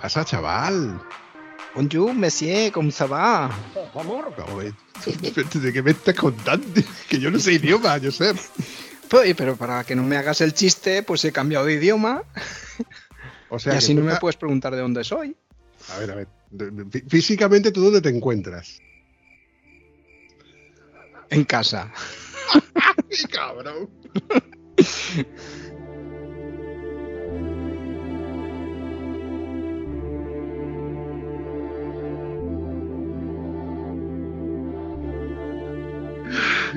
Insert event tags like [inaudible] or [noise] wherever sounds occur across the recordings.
Pasa, chaval? Bonjour, monsieur, ¿cómo se va? ¿De qué me estás contando? [laughs] Que yo no sé idioma, Josep. Pues, pero para que no me hagas el chiste, pues he cambiado de idioma. [laughs] O sea, y así no me puedes preguntar de dónde soy. A ver, a ver. Físicamente, ¿tú dónde te encuentras? En casa. [laughs] ¡Qué cabrón!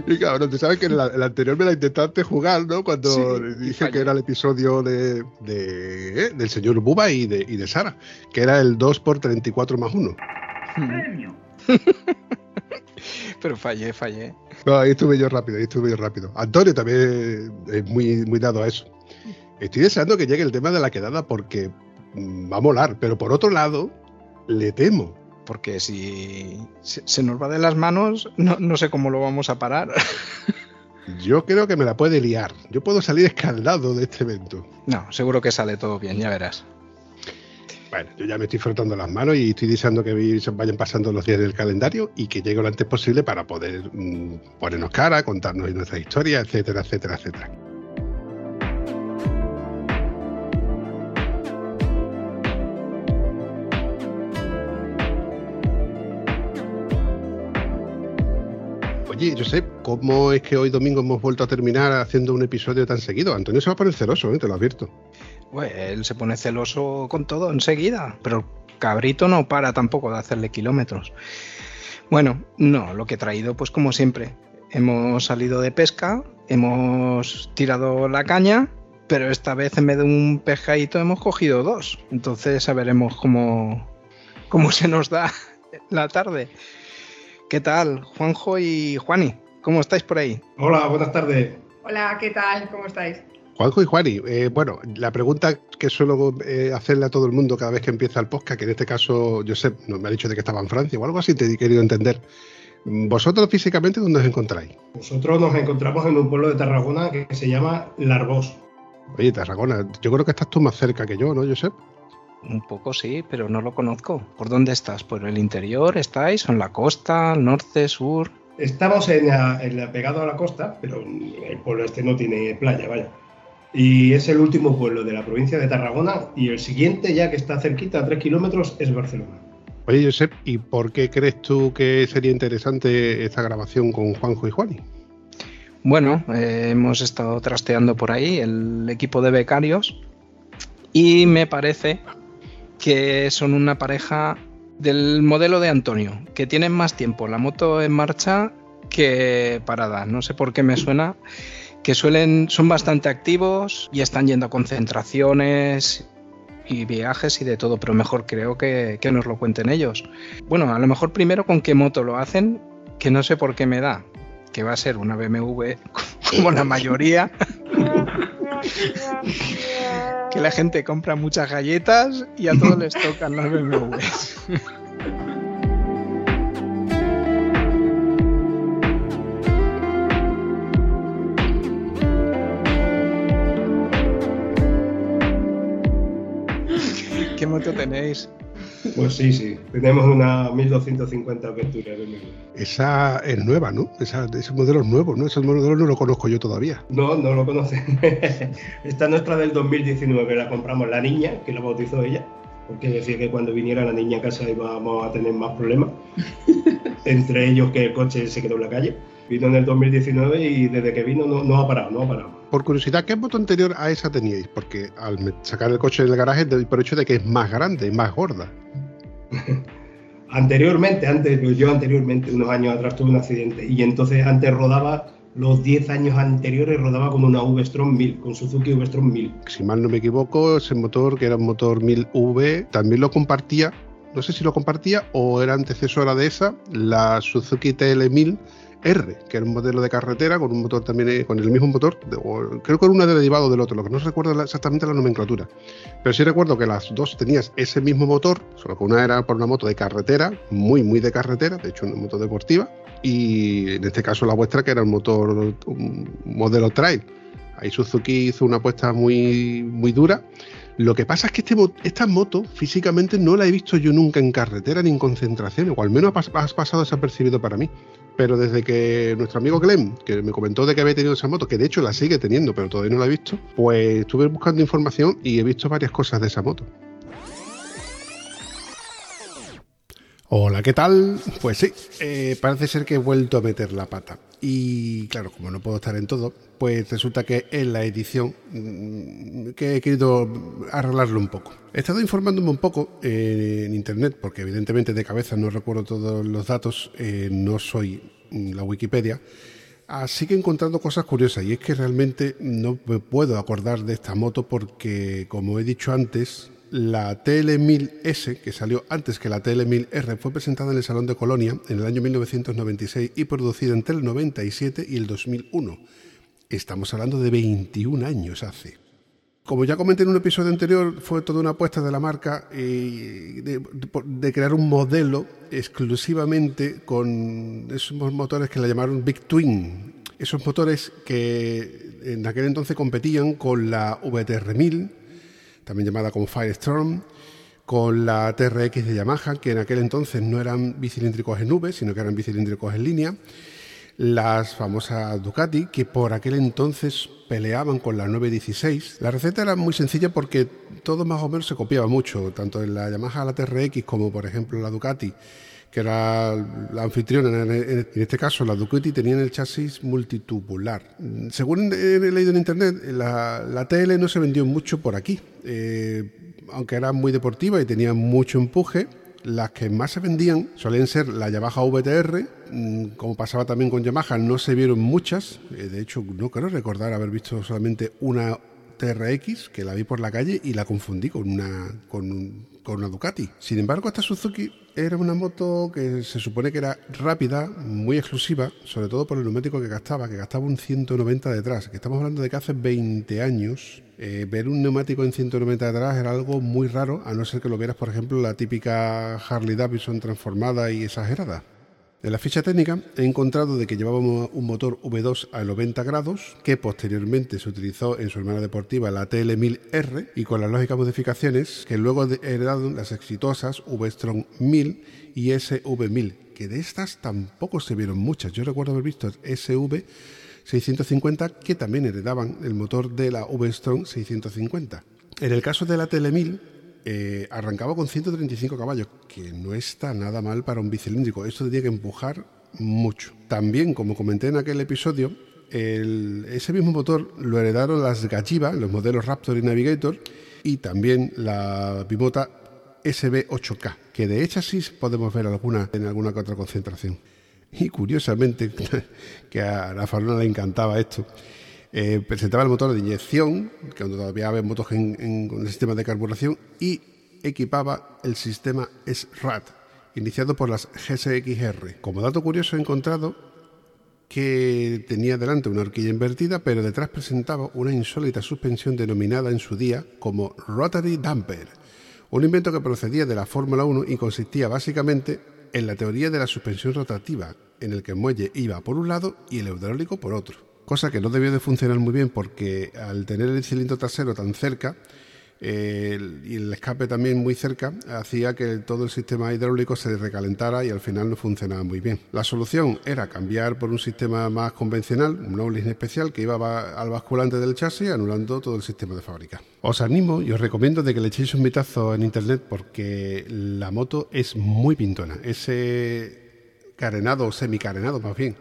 Y cabrón, tú sabes que en la- el anterior me la intentaste jugar, ¿no? Cuando Sí, dije que era el episodio de, de- ¿eh? del señor Buba y de, y de Sara, que era el 2 por 34 más 1. [laughs] Pero fallé, fallé. No, ahí estuve yo rápido, ahí estuve yo rápido. Antonio también es muy, muy dado a eso. Estoy deseando que llegue el tema de la quedada porque mm, va a molar, pero por otro lado, le temo. Porque si se, se nos va de las manos, no, no sé cómo lo vamos a parar. [laughs] Yo creo que me la puede liar. Yo puedo salir escaldado de este evento. No, seguro que sale todo bien, ya verás. Bueno, yo ya me estoy frotando las manos y estoy deseando que vayan pasando los días del calendario y que llegue lo antes posible para poder mm, ponernos cara, contarnos nuestra historia, etcétera, etcétera, etcétera. Oye, Josep, ¿cómo es que hoy domingo hemos vuelto a terminar haciendo un episodio tan seguido? Antonio se va a poner celoso, ¿eh? te lo advierto. Pues él se pone celoso con todo enseguida, pero el cabrito no para tampoco de hacerle kilómetros. Bueno, no, lo que he traído, pues como siempre, hemos salido de pesca, hemos tirado la caña, pero esta vez en vez de un pescadito hemos cogido dos. Entonces ya veremos cómo, cómo se nos da la tarde. ¿Qué tal, Juanjo y Juani? ¿Cómo estáis por ahí? Hola, buenas tardes. Hola, ¿qué tal? ¿Cómo estáis? Juanjo y Juani, eh, bueno, la pregunta que suelo eh, hacerle a todo el mundo cada vez que empieza el podcast, que en este caso Josep nos me ha dicho de que estaba en Francia o algo así, te he querido entender. ¿Vosotros físicamente dónde os encontráis? Nosotros nos encontramos en un pueblo de Tarragona que se llama Larbós. Oye, Tarragona, yo creo que estás tú más cerca que yo, ¿no, Josep? Un poco sí, pero no lo conozco. ¿Por dónde estás? ¿Por el interior estáis? ¿O en la costa? ¿Norte? ¿Sur? Estamos en la, en la- pegado a la costa, pero el pueblo este no tiene playa, vaya. Y es el último pueblo de la provincia de Tarragona y el siguiente, ya que está cerquita, a tres kilómetros, es Barcelona. Oye, Josep, ¿y por qué crees tú que sería interesante esta grabación con Juanjo y Juani? Bueno, eh, hemos estado trasteando por ahí el equipo de becarios y me parece que son una pareja del modelo de Antonio, que tienen más tiempo la moto en marcha que parada. No sé por qué me suena que suelen son bastante activos y están yendo a concentraciones y viajes y de todo, pero mejor creo que, que nos lo cuenten ellos. Bueno, a lo mejor primero con qué moto lo hacen, que no sé por qué me da, que va a ser una BMW como la mayoría. [laughs] que la gente compra muchas galletas y a todos les tocan las BMWs. ¿Qué moto tenéis? Pues sí, sí. Tenemos una 1250 Aventura BMW. Esa es nueva, ¿no? Esa, ese modelo es nuevo, ¿no? Ese modelo no lo conozco yo todavía. No, no lo conoce. [laughs] Esta es nuestra del 2019, la compramos la niña, que la bautizó ella, porque decía que cuando viniera la niña a casa íbamos a tener más problemas. [laughs] Entre ellos que el coche se quedó en la calle. Vino en el 2019 y desde que vino no, no ha parado, no ha parado. Por curiosidad, ¿qué moto anterior a esa teníais? Porque al sacar el coche del garaje doy por hecho de que es más grande y más gorda. [laughs] Anteriormente, antes, pues yo anteriormente, unos años atrás tuve un accidente y entonces antes rodaba los 10 años anteriores rodaba con una V-Strom 1000, con Suzuki V-Strom 1000. Si mal no me equivoco, ese motor, que era un motor 1000V, también lo compartía, no sé si lo compartía o era antecesora de esa, la Suzuki TL1000 R, que era un modelo de carretera con un motor también eh, con el mismo motor, creo que era uno derivado del otro, lo que no recuerdo exactamente la nomenclatura. Pero sí recuerdo que las dos tenías ese mismo motor, solo que una era por una moto de carretera, muy, muy de carretera, de hecho una moto deportiva, y en este caso la vuestra que era un motor, un modelo trail. Ahí Suzuki hizo una apuesta muy, muy dura. Lo que pasa es que este, esta moto físicamente no la he visto yo nunca en carretera ni en concentración, o al menos has pasado desapercibido para mí. Pero desde que nuestro amigo Glenn, que me comentó de que había tenido esa moto, que de hecho la sigue teniendo, pero todavía no la he visto, pues estuve buscando información y he visto varias cosas de esa moto. Hola, ¿qué tal? Pues sí, eh, parece ser que he vuelto a meter la pata. Y claro, como no puedo estar en todo, pues resulta que en la edición mm, que he querido arreglarlo un poco. He estado informándome un poco eh, en internet, porque evidentemente de cabeza no recuerdo todos los datos, eh, no soy la Wikipedia. Así que he encontrado cosas curiosas y es que realmente no me puedo acordar de esta moto porque, como he dicho antes, la TL1000S, que salió antes que la TL1000R, fue presentada en el Salón de Colonia en el año 1996 y producida entre el 97 y el 2001. Estamos hablando de 21 años hace. Como ya comenté en un episodio anterior, fue toda una apuesta de la marca eh, de, crear un modelo exclusivamente con esos motores que la llamaron Big Twin. Esos motores que en aquel entonces competían con la VTR1000, también llamada como Firestorm, con la TRX de Yamaha, que en aquel entonces no eran bicilíndricos en V, sino que eran bicilíndricos en línea, las famosas Ducati, que por aquel entonces peleaban con la 916. La receta era muy sencilla porque todo más o menos se copiaba mucho, tanto en la Yamaha la TRX como por ejemplo la Ducati que era la anfitriona. En este caso, la Ducati tenían el chasis multitubular. Según he leído en internet, la, la TL no se vendió mucho por aquí, eh, aunque era muy deportiva y tenía mucho empuje. Las que más se vendían solían ser la Yamaha VTR, mm, como pasaba también con Yamaha, no se vieron muchas. Eh, de hecho, no creo recordar haber visto solamente una TRX que la vi por la calle y la confundí con una, con, una Ducati. Sin embargo, esta Suzuki era una moto que se supone que era rápida, muy exclusiva, sobre todo por el neumático que gastaba, que gastaba un 190 detrás. Que estamos hablando de que hace 20 años eh, ver un neumático en 190 detrás era algo muy raro, a no ser que lo vieras, por ejemplo, la típica Harley Davidson transformada y exagerada. En la ficha técnica he encontrado de que llevábamos un motor V2 a 90 grados, que posteriormente se utilizó en su hermana deportiva la TL1000R y con las lógicas modificaciones que luego heredaron las exitosas V-Strom 1000 y SV1000, que de estas tampoco se vieron muchas. Yo recuerdo haber visto SV 650 que también heredaban el motor de la V-Strom 650. En el caso de la TL1000 eh, arrancaba con 135 caballos, que no está nada mal para un bicilíndrico. Esto tenía que empujar mucho. También, como comenté en aquel episodio, ese mismo motor lo heredaron las Gachiva, los modelos Raptor y Navigator, y también la Bimota SB8K, que de sí podemos ver alguna en alguna que otra concentración. Y curiosamente, [laughs] que a la Farona le encantaba esto, eh, presentaba el motor de inyección, que todavía había motos con el sistema de carburación, y equipaba el sistema SRAT, iniciado por las GSXR. Como dato curioso he encontrado que tenía delante una horquilla invertida, pero detrás presentaba una insólita suspensión denominada en su día como Rotary Damper, un invento que procedía de la Fórmula 1 y consistía básicamente en la teoría de la suspensión rotativa, en el que el muelle iba por un lado y el hidráulico por otro cosa que no debió de funcionar muy bien porque al tener el cilindro trasero tan cerca y el escape también muy cerca, hacía que todo el sistema hidráulico se recalentara y al final no funcionaba muy bien. La solución era cambiar por un sistema más convencional, un Knowledge especial que iba al basculante del chasis anulando todo el sistema de fábrica. Os animo y os recomiendo de que le echéis un vistazo en internet porque la moto es muy pintona. Ese carenado o semicarenado más bien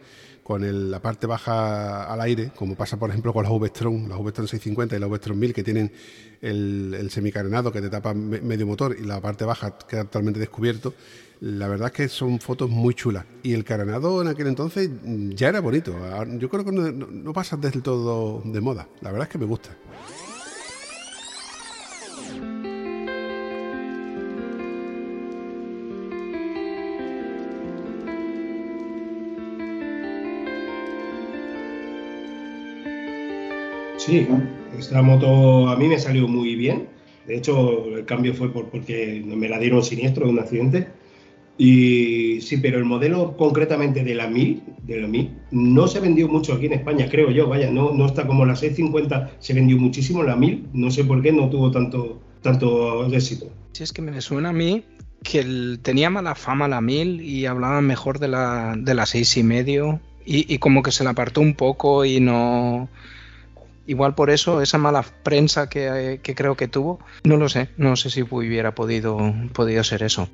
con la parte baja al aire, como pasa por ejemplo con las V-Strom, las V-Strom 650 y las V-Strom 1000 que tienen el, el semicarenado que te tapa medio motor y la parte baja queda totalmente descubierto, la verdad es que son fotos muy chulas. Y el carenado en aquel entonces ya era bonito. Yo creo que no pasa del todo de moda. La verdad es que me gusta. Sí, esta moto a mí me salió muy bien. De hecho, el cambio fue por, porque me la dieron siniestro de un accidente. Y sí, pero el modelo concretamente de la 1000, de la 1000, no se vendió mucho aquí en España, creo yo. Vaya, no, no está como la 650, se vendió muchísimo la 1000. No sé por qué no tuvo tanto, tanto éxito. Sí, es que me suena a mí que tenía mala fama la 1000 y hablaban mejor de la, de la 6 y medio. Y, y como que se la apartó un poco y no, Igual por eso, esa mala prensa que, creo que tuvo, no lo sé, no sé si hubiera podido, podido ser eso.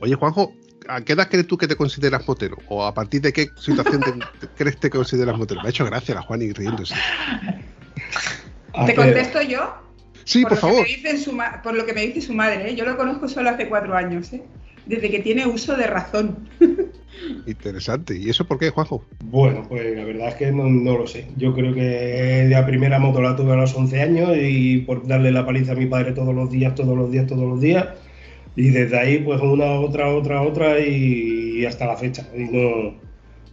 Oye, Juanjo, ¿a qué edad crees tú que te consideras motero? ¿O a partir de qué situación te, crees que te consideras motero? Me ha hecho gracia la Juan y riéndose. ¿Te contesto yo? Sí, por, favor. por lo que me dice su madre, ¿eh? yo lo conozco solo hace cuatro años, ¿eh? desde que tiene uso de razón. [laughs] Interesante. ¿Y eso por qué, Juanjo? Bueno, pues la verdad es que no, lo sé. Yo creo que la primera moto la tuve a los 11 años y por darle la paliza a mi padre todos los días, todos los días, todos los días. Y desde ahí, pues una, otra, otra, otra y, hasta la fecha. Y no,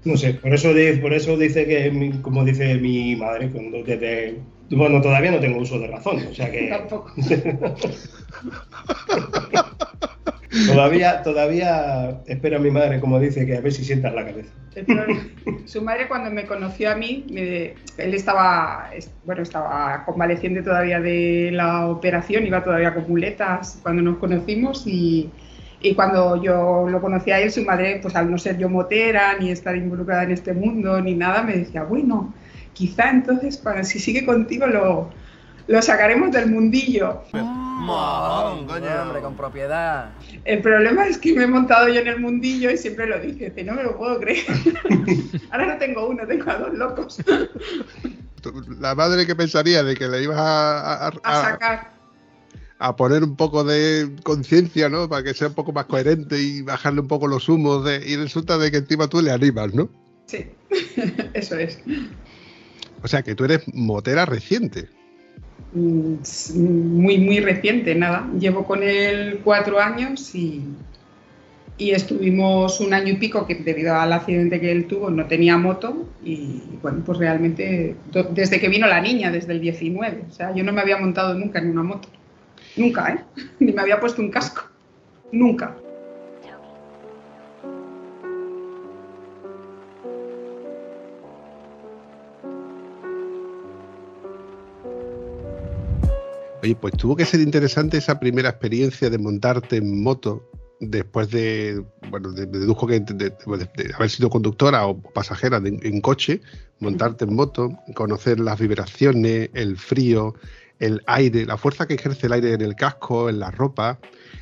no sé, por eso, por eso dice que, como dice mi madre, cuando desde, bueno, todavía no tengo uso de razón, o sea que... [laughs] Tampoco. [laughs] Todavía, todavía espero mi madre, como dice, que a ver si sientas la cabeza. Su madre cuando me conoció a mí, él estaba, bueno, estaba convaleciente todavía de la operación, iba todavía con muletas cuando nos conocimos y, y cuando yo lo conocí a él, su madre, pues al no ser yo motera, ni estar involucrada en este mundo, ni nada, me decía, bueno, quizá entonces, para, si sigue contigo, lo, lo sacaremos del mundillo. coño. Hombre, con propiedad. El problema es que me he montado yo en el mundillo y siempre lo dije, no me lo puedo creer. [laughs] Ahora no tengo uno, tengo a dos locos. La madre que pensaría de que le ibas a, a, sacar. A poner un poco de conciencia, ¿no? Para que sea un poco más coherente y bajarle un poco los humos. De, y resulta de que encima tú le animas, ¿no? Sí, [laughs] eso es. O sea que tú eres motera reciente. Mm, muy, muy reciente, nada. Llevo con él cuatro años y, y estuvimos un año y pico que debido al accidente que él tuvo no tenía moto y bueno, pues realmente desde que vino la niña, desde el 19, o sea, yo no me había montado nunca en una moto. Nunca, ¿eh? [laughs] Ni me había puesto un casco. Nunca. Oye, pues tuvo que ser interesante esa primera experiencia de montarte en moto después de, bueno, deduzco que de, haber sido conductora o pasajera en coche, montarte en moto, conocer las vibraciones, el frío, el aire, la fuerza que ejerce el aire en el casco, en la ropa,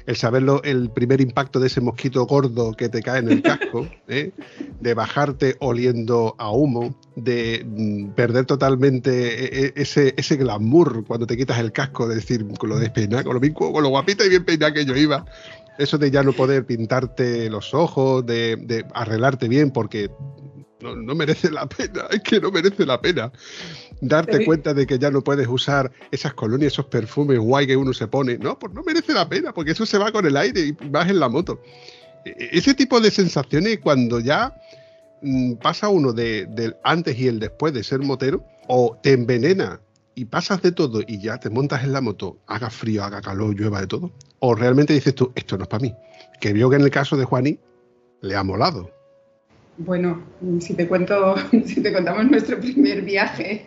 el saberlo, el primer impacto de ese mosquito gordo que te cae en el casco, [laughs] ¿eh? de bajarte oliendo a humo, de mm, perder totalmente e, e, ese, ese glamour cuando te quitas el casco, de decir, con lo despeinado, con lo, con lo guapita y bien peinada que yo iba, eso de ya no poder pintarte los ojos, de, de arreglarte bien porque no, no, merece la pena, [laughs] es que no merece la pena darte cuenta de que ya no puedes usar esas colonias, esos perfumes guay que uno se pone. No, pues no merece la pena, porque eso se va con el aire y vas en la moto. E, e, ese tipo de sensaciones cuando ya mm, pasa uno de, del antes y el después de ser motero, o te envenena y pasas de todo y ya te montas en la moto, haga frío, haga calor, llueva de todo, o realmente dices tú, esto no es para mí. Que vio que en el caso de Juaní le ha molado. Bueno, si te cuento, [laughs] si te contamos nuestro primer viaje,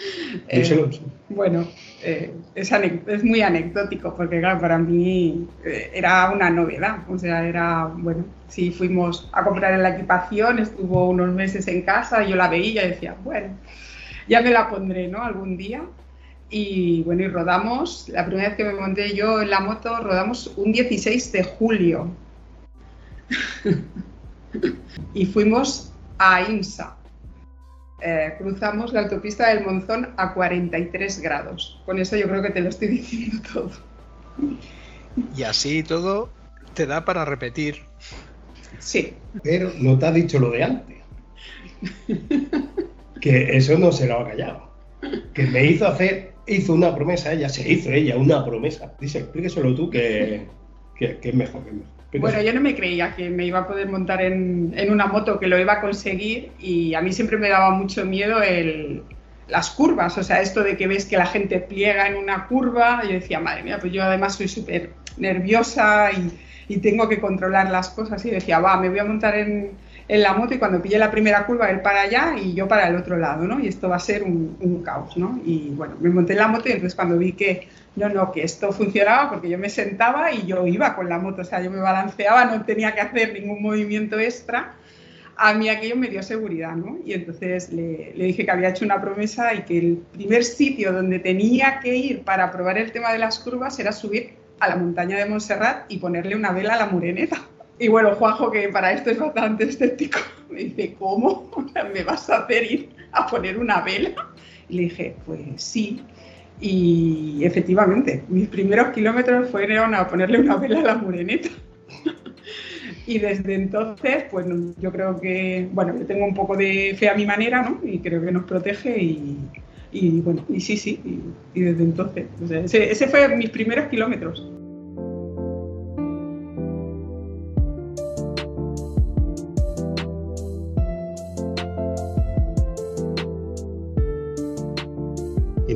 [laughs] eh, bueno, eh, es, muy anecdótico porque claro, para mí eh, era una novedad, o sea, era, bueno, si fuimos a comprar la equipación, estuvo unos meses en casa, yo la veía y decía, bueno, ya me la pondré, ¿no? Algún día. Y bueno, y rodamos, la primera vez que me monté yo en la moto, rodamos un 16 de julio. [laughs] y fuimos a IMSA. eh, cruzamos la autopista del Monzón a 43 grados. Con eso yo creo que te lo estoy [laughs] diciendo todo. Y así todo te da para repetir. Sí. Pero no te ha dicho lo de antes. que eso no se lo ha callado. Que me hizo hacer, hizo una promesa, ella se hizo ella una promesa. Dice, explíqueselo tú que, que, es mejor, que mejor. Bueno, yo no me creía que me iba a poder montar en, en, una moto, que lo iba a conseguir y a mí siempre me daba mucho miedo el, las curvas, o sea, esto de que ves que la gente pliega en una curva, yo decía, madre mía, pues yo además soy súper nerviosa y, y, tengo que controlar las cosas y decía, va, me voy a montar en, en, la moto y cuando pille la primera curva él para allá y yo para el otro lado, ¿no? Y esto va a ser un, un caos, ¿no? Y bueno, me monté en la moto y entonces cuando vi que no, no, que esto funcionaba porque yo me sentaba y yo iba con la moto, o sea, yo me balanceaba, no tenía que hacer ningún movimiento extra. A mí aquello me dio seguridad, ¿no? Y entonces le, dije que había hecho una promesa y que el primer sitio donde tenía que ir para probar el tema de las curvas era subir a la montaña de Montserrat y ponerle una vela a la mureneta. Y bueno, Juanjo, que para esto es bastante escéptico, [laughs] me dice, ¿cómo? [laughs] ¿Me vas a hacer ir a poner una vela? Y le dije, pues sí. Y efectivamente, mis primeros kilómetros fueron a ponerle una vela a la mureneta. y desde entonces, pues yo creo que, bueno, yo tengo un poco de fe a mi manera, ¿no? Y creo que nos protege y, bueno, y sí, sí, y, desde entonces. ese, ese fue mis primeros kilómetros.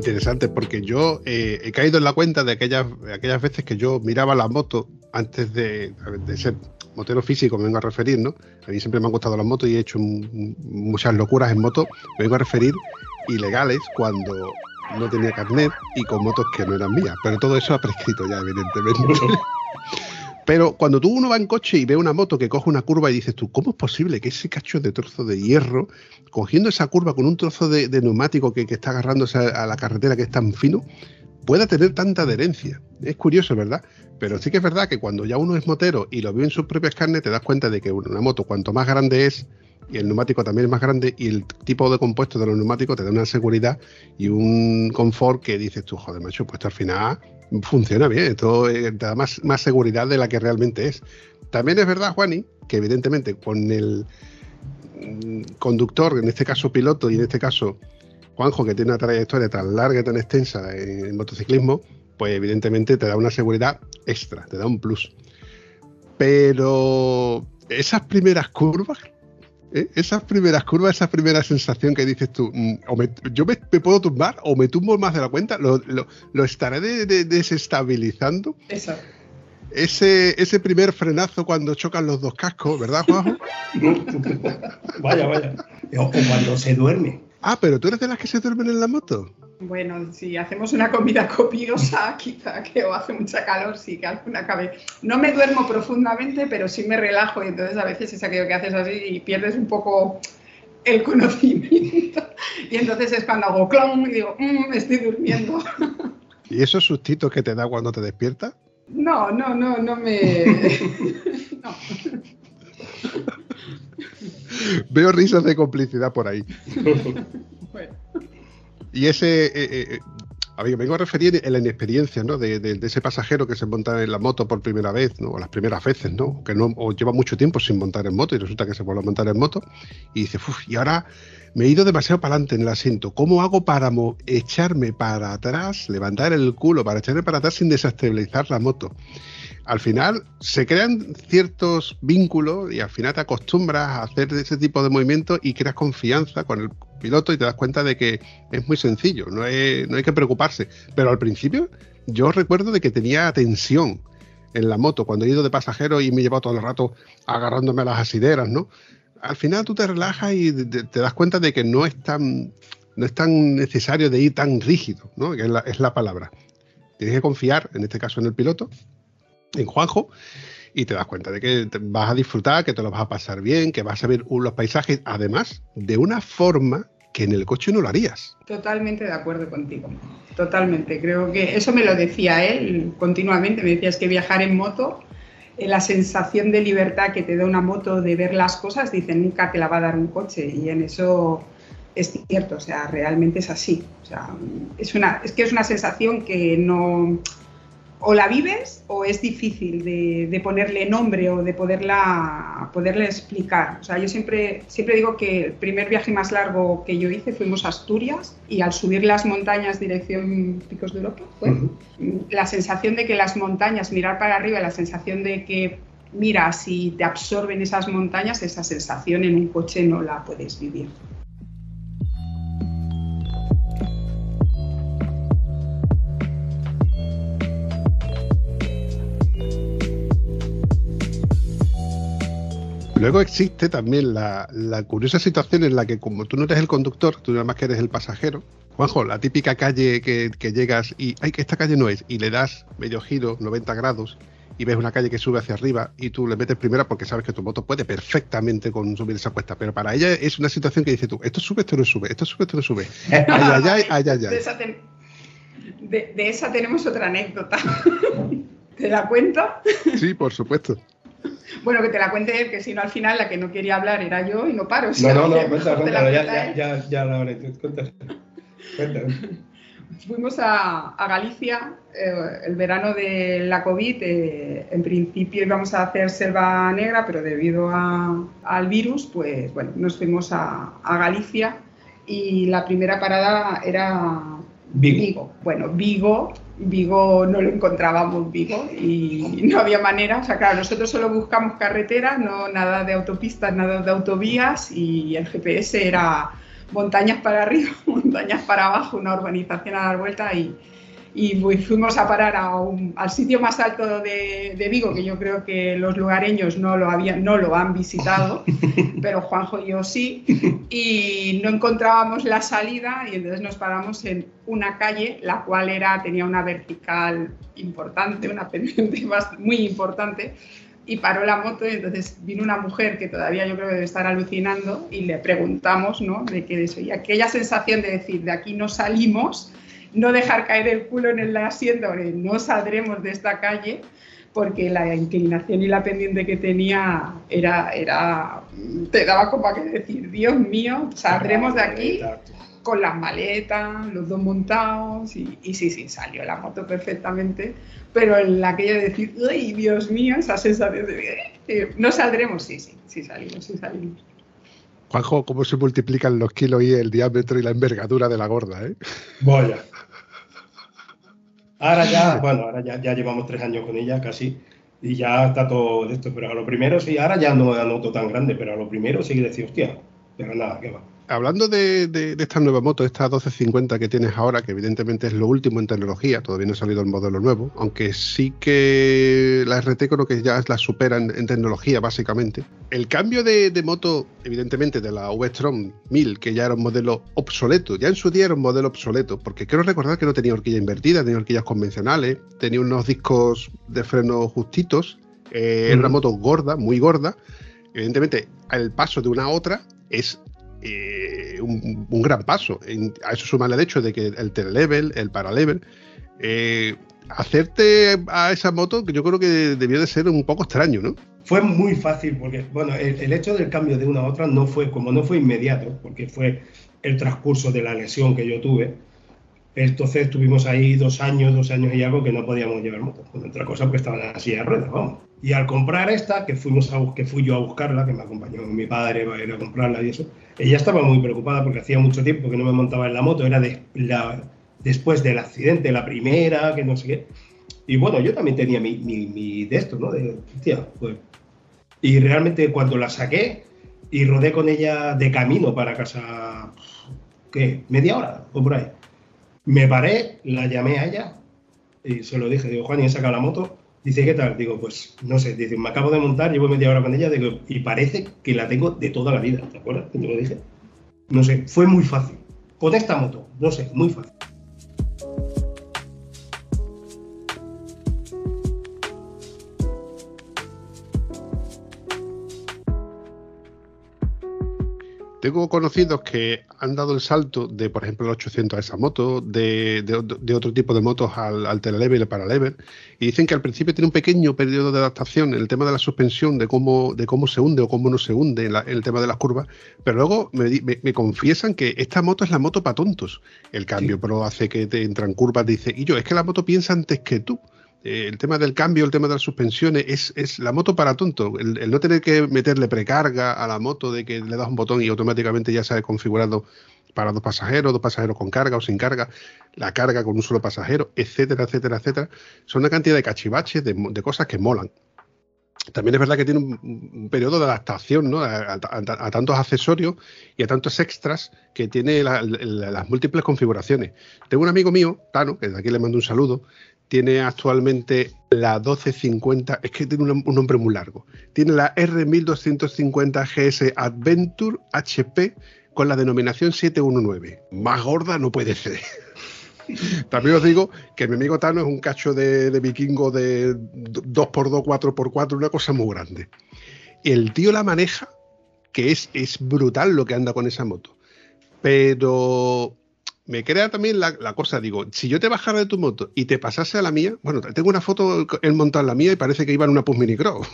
Interesante porque yo eh, he caído en la cuenta de aquellas, aquellas veces que yo miraba la moto antes de, ser motero físico, me vengo a referir, ¿no? A mí siempre me han gustado las motos y he hecho muchas locuras en moto, me vengo a referir ilegales cuando no tenía carnet y con motos que no eran mías, pero todo eso ha prescrito ya, evidentemente. [laughs] Pero cuando tú uno va en coche y ve una moto que coge una curva y dices tú, ¿cómo es posible que ese cacho de trozo de hierro, cogiendo esa curva con un trozo de, neumático que, está agarrándose a, la carretera que es tan fino, pueda tener tanta adherencia? Es curioso, ¿verdad? Pero sí que es verdad que cuando ya uno es motero y lo ve en sus propias carnes, te das cuenta de que una moto, cuanto más grande es, y el neumático también es más grande, y el tipo de compuesto de los neumáticos te da una seguridad y un confort que dices tú, joder, macho, pues al final funciona bien, esto eh, te da más, más seguridad de la que realmente es. También es verdad, Juani, que evidentemente con el mm, conductor, en este caso piloto y en este caso Juanjo, que tiene una trayectoria tan larga y tan extensa en, motociclismo, pues evidentemente te da una seguridad extra, te da un plus. Pero esas primeras curvas. Esas primeras curvas, esa primera sensación que dices tú, mm, yo me, puedo tumbar o me tumbo más de la cuenta, lo, estaré desestabilizando. Eso. Ese, ese primer frenazo cuando chocan los dos cascos, ¿verdad, Juanjo? [laughs] vaya, vaya. O cuando se duerme. Ah, pero tú eres de las que se duermen en la moto. Bueno, si hacemos una comida [laughs] copiosa, quizá que o hace mucha calor, sí que alguna cabe. No me duermo profundamente, pero sí me relajo y entonces a veces es aquello que haces así y pierdes un poco el conocimiento. [laughs] Y entonces es cuando hago clon y digo, mmm, estoy durmiendo. [laughs] ¿Y esos sustitos que te da cuando te despiertas? No, no, no, no me. no. Veo risas de complicidad por ahí. bueno. Y ese, eh, eh, eh, a mí me vengo a referir en la inexperiencia, ¿no? De, ese pasajero que se monta en la moto por primera vez. O las primeras veces, ¿no? Que no, lleva mucho tiempo sin montar en moto y resulta que se vuelve a montar en moto y dice, uff, y ahora me he ido demasiado para adelante en el asiento. ¿Cómo hago para echarme para atrás, levantar el culo, para echarme para atrás sin desestabilizar la moto? al final se crean ciertos vínculos y al final te acostumbras a hacer ese tipo de movimientos y creas confianza con el piloto y te das cuenta de que es muy sencillo, no hay, no hay que preocuparse. Pero al principio yo recuerdo de que tenía tensión en la moto cuando he ido de pasajero y me he llevado todo el rato agarrándome a las asideras, ¿no? Al final tú te relajas y te, das cuenta de que no es tan no es tan necesario de ir tan rígido, ¿no? Que es la, es la palabra. Tienes que confiar, en este caso, en el piloto en Juanjo y te das cuenta de que vas a disfrutar, que te lo vas a pasar bien, que vas a ver los paisajes, además, de una forma que en el coche no lo harías. Totalmente de acuerdo contigo, totalmente. Creo que eso me lo decía él continuamente, me decía es que viajar en moto, eh, la sensación de libertad que te da una moto de ver las cosas, dice, nunca te la va a dar un coche y en eso es cierto, o sea, realmente es así. O sea, es, una, es que es una sensación que no o la vives o es difícil de, ponerle nombre o de poderla, poderle explicar. O sea, yo siempre, siempre digo que el primer viaje más largo que yo hice fuimos a Asturias y al subir las montañas dirección Picos de Europa, la sensación de que las montañas, mirar para arriba, la sensación de que miras y te absorben esas montañas, esa sensación en un coche no la puedes vivir. Luego existe también la, curiosa situación en la que como tú no eres el conductor, tú nada más que eres el pasajero, Juanjo, la típica calle que, llegas y, ay, que esta calle no es, y le das medio giro, 90 grados, y ves una calle que sube hacia arriba y tú le metes primera porque sabes que tu moto puede perfectamente con subir esa cuesta, pero para ella es una situación que dice tú, esto sube, esto no sube, esto sube, esto no sube. Ay, ay, ay, ay, De, de esa tenemos otra anécdota. [laughs] ¿Te la cuento? Sí, por supuesto. [laughs] Bueno, que te la cuente él, que si no al final la que no quería hablar era yo y no paro. no, no, no, cuéntala, cuéntala, ya, ya, ya, ya la hablé, cuéntala. Fuimos a, a Galicia eh, el verano de la COVID. Eh, en principio íbamos a hacer selva negra, pero debido a, al virus, pues bueno, nos fuimos a, a Galicia y la primera parada era Vigo. Bueno, Vigo, Vigo no lo encontrábamos Vigo y no había manera. O sea, claro, nosotros solo buscamos carretera, no nada de autopistas, nada de autovías y el GPS era montañas para arriba, [laughs] montañas para abajo, una urbanización a dar vuelta y, y fuimos a parar al sitio más alto de, Vigo, que yo creo que los lugareños no lo, habían, no lo han visitado, [laughs] pero Juanjo y yo sí, y no encontrábamos la salida y entonces nos paramos en una calle, la cual era, tenía una vertical importante, una pendiente [laughs] muy importante, y paró la moto y entonces vino una mujer que todavía yo creo que debe estar alucinando y le preguntamos, ¿no? De qué eso. Y aquella sensación de decir, de aquí no salimos, no dejar caer el culo en el asiento, no saldremos de esta calle, porque la inclinación y la pendiente que tenía era, era te daba como a que decir, Dios mío, saldremos de aquí con las maletas, los dos montados, y, sí, sí, salió la moto perfectamente, pero en la que yo decir, ¡ay, Dios mío! Esa sensación de, eh, no saldremos, sí, sí, sí salimos, sí salimos. Juanjo, ¿cómo se multiplican los kilos y el diámetro y la envergadura de la gorda, eh? Vaya. Ahora ya, [laughs] bueno, ahora ya, ya llevamos tres años con ella casi y ya está todo esto, pero a lo primero sí, ahora ya no anoto tan grande, pero a lo primero sí que decía, hostia, pero nada, ¿qué va? Hablando de, esta nueva moto, esta 1250 que tienes ahora, que evidentemente es lo último en tecnología, todavía no ha salido el modelo nuevo, aunque sí que la RT creo que ya la supera en, tecnología, básicamente. El cambio de, moto, evidentemente, de la V-Strom 1000, que ya era un modelo obsoleto, ya en su día era un modelo obsoleto, porque quiero recordar que no tenía horquilla invertida, tenía horquillas convencionales, tenía unos discos de freno justitos, eh, era una moto gorda, muy gorda. Evidentemente, el paso de una a otra es eh, un, gran paso. a eso suma el hecho de que el telelevel, el paralevel, eh, hacerte a esa moto, que yo creo que debió de ser un poco extraño, ¿no? Fue muy fácil, porque, bueno, el, hecho del cambio de una a otra no fue, como no fue inmediato, porque fue el transcurso de la lesión que yo tuve, entonces estuvimos ahí dos años, dos años y algo que no podíamos llevar moto. Otra cosa porque estaban así a ruedas, vamos. Y al comprar esta, que, fuimos a, que fui yo a buscarla, que me acompañó mi padre a ir a comprarla y eso, ella estaba muy preocupada porque hacía mucho tiempo que no me montaba en la moto, era de, la, después del accidente, la primera, que no sé qué. Y bueno, yo también tenía mi, mi, de esto, ¿no? De, pues. Y realmente cuando la saqué y rodé con ella de camino para casa, ¿qué? ¿Media hora o por ahí? Me paré, la llamé a ella y se lo dije, digo, Juan, y he sacado la moto. Dice, ¿qué tal? Digo, pues no sé, dice, me acabo de montar, llevo media hora con ella, digo, y parece que la tengo de toda la vida, ¿te acuerdas? te lo dije. No sé, fue muy fácil. Con esta moto, no sé, muy fácil. Tengo conocidos que han dado el salto de, por ejemplo, el 800 a esa moto, de, otro tipo de motos al, al telelever y el paralever, y dicen que al principio tiene un pequeño periodo de adaptación en el tema de la suspensión, de cómo, de cómo se hunde o cómo no se hunde en, el tema de las curvas, pero luego me, confiesan que esta moto es la moto para tontos. El cambio Pro hace que te entran curvas, dice, y yo, es que la moto piensa antes que tú. Eh, el tema del cambio, el tema de las suspensiones, es, la moto para tonto. El, no tener que meterle precarga a la moto, de que le das un botón y automáticamente ya se ha configurado para dos pasajeros, dos pasajeros con carga o sin carga, la carga con un solo pasajero, etcétera, etcétera, etcétera. Son una cantidad de cachivaches, de, cosas que molan. También es verdad que tiene un, periodo de adaptación ¿no? a, tantos accesorios y a tantos extras que tiene las múltiples configuraciones. Tengo un amigo mío, Tano, que de aquí le mando un saludo, tiene actualmente la 1250, es que tiene un, nombre muy largo. Tiene la R1250 GS Adventure HP con la denominación 719. Más gorda no puede ser. [laughs] También os digo que mi amigo Tano es un cacho de, vikingo de 2x2, 4x4, una cosa muy grande. El tío la maneja, que es, es brutal lo que anda con esa moto. Pero me crea también la, cosa, digo, si yo te bajara de tu moto y te pasase a la mía, bueno, tengo una foto él montado en la mía y parece que iba en una Pus Mini Cross.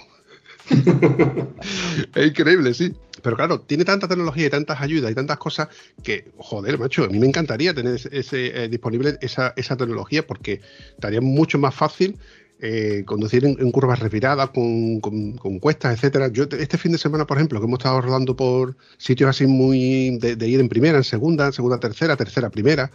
[laughs] es increíble, sí. Pero claro, tiene tanta tecnología y tantas ayudas y tantas cosas que, joder, macho, a mí me encantaría tener ese, eh, disponible esa, esa tecnología porque estaría mucho más fácil eh, conducir en, curvas respiradas, con, con, cuestas, etcétera. Yo este fin de semana, por ejemplo, que hemos estado rodando por sitios así muy de, ir en primera, en segunda, segunda, tercera, tercera, primera,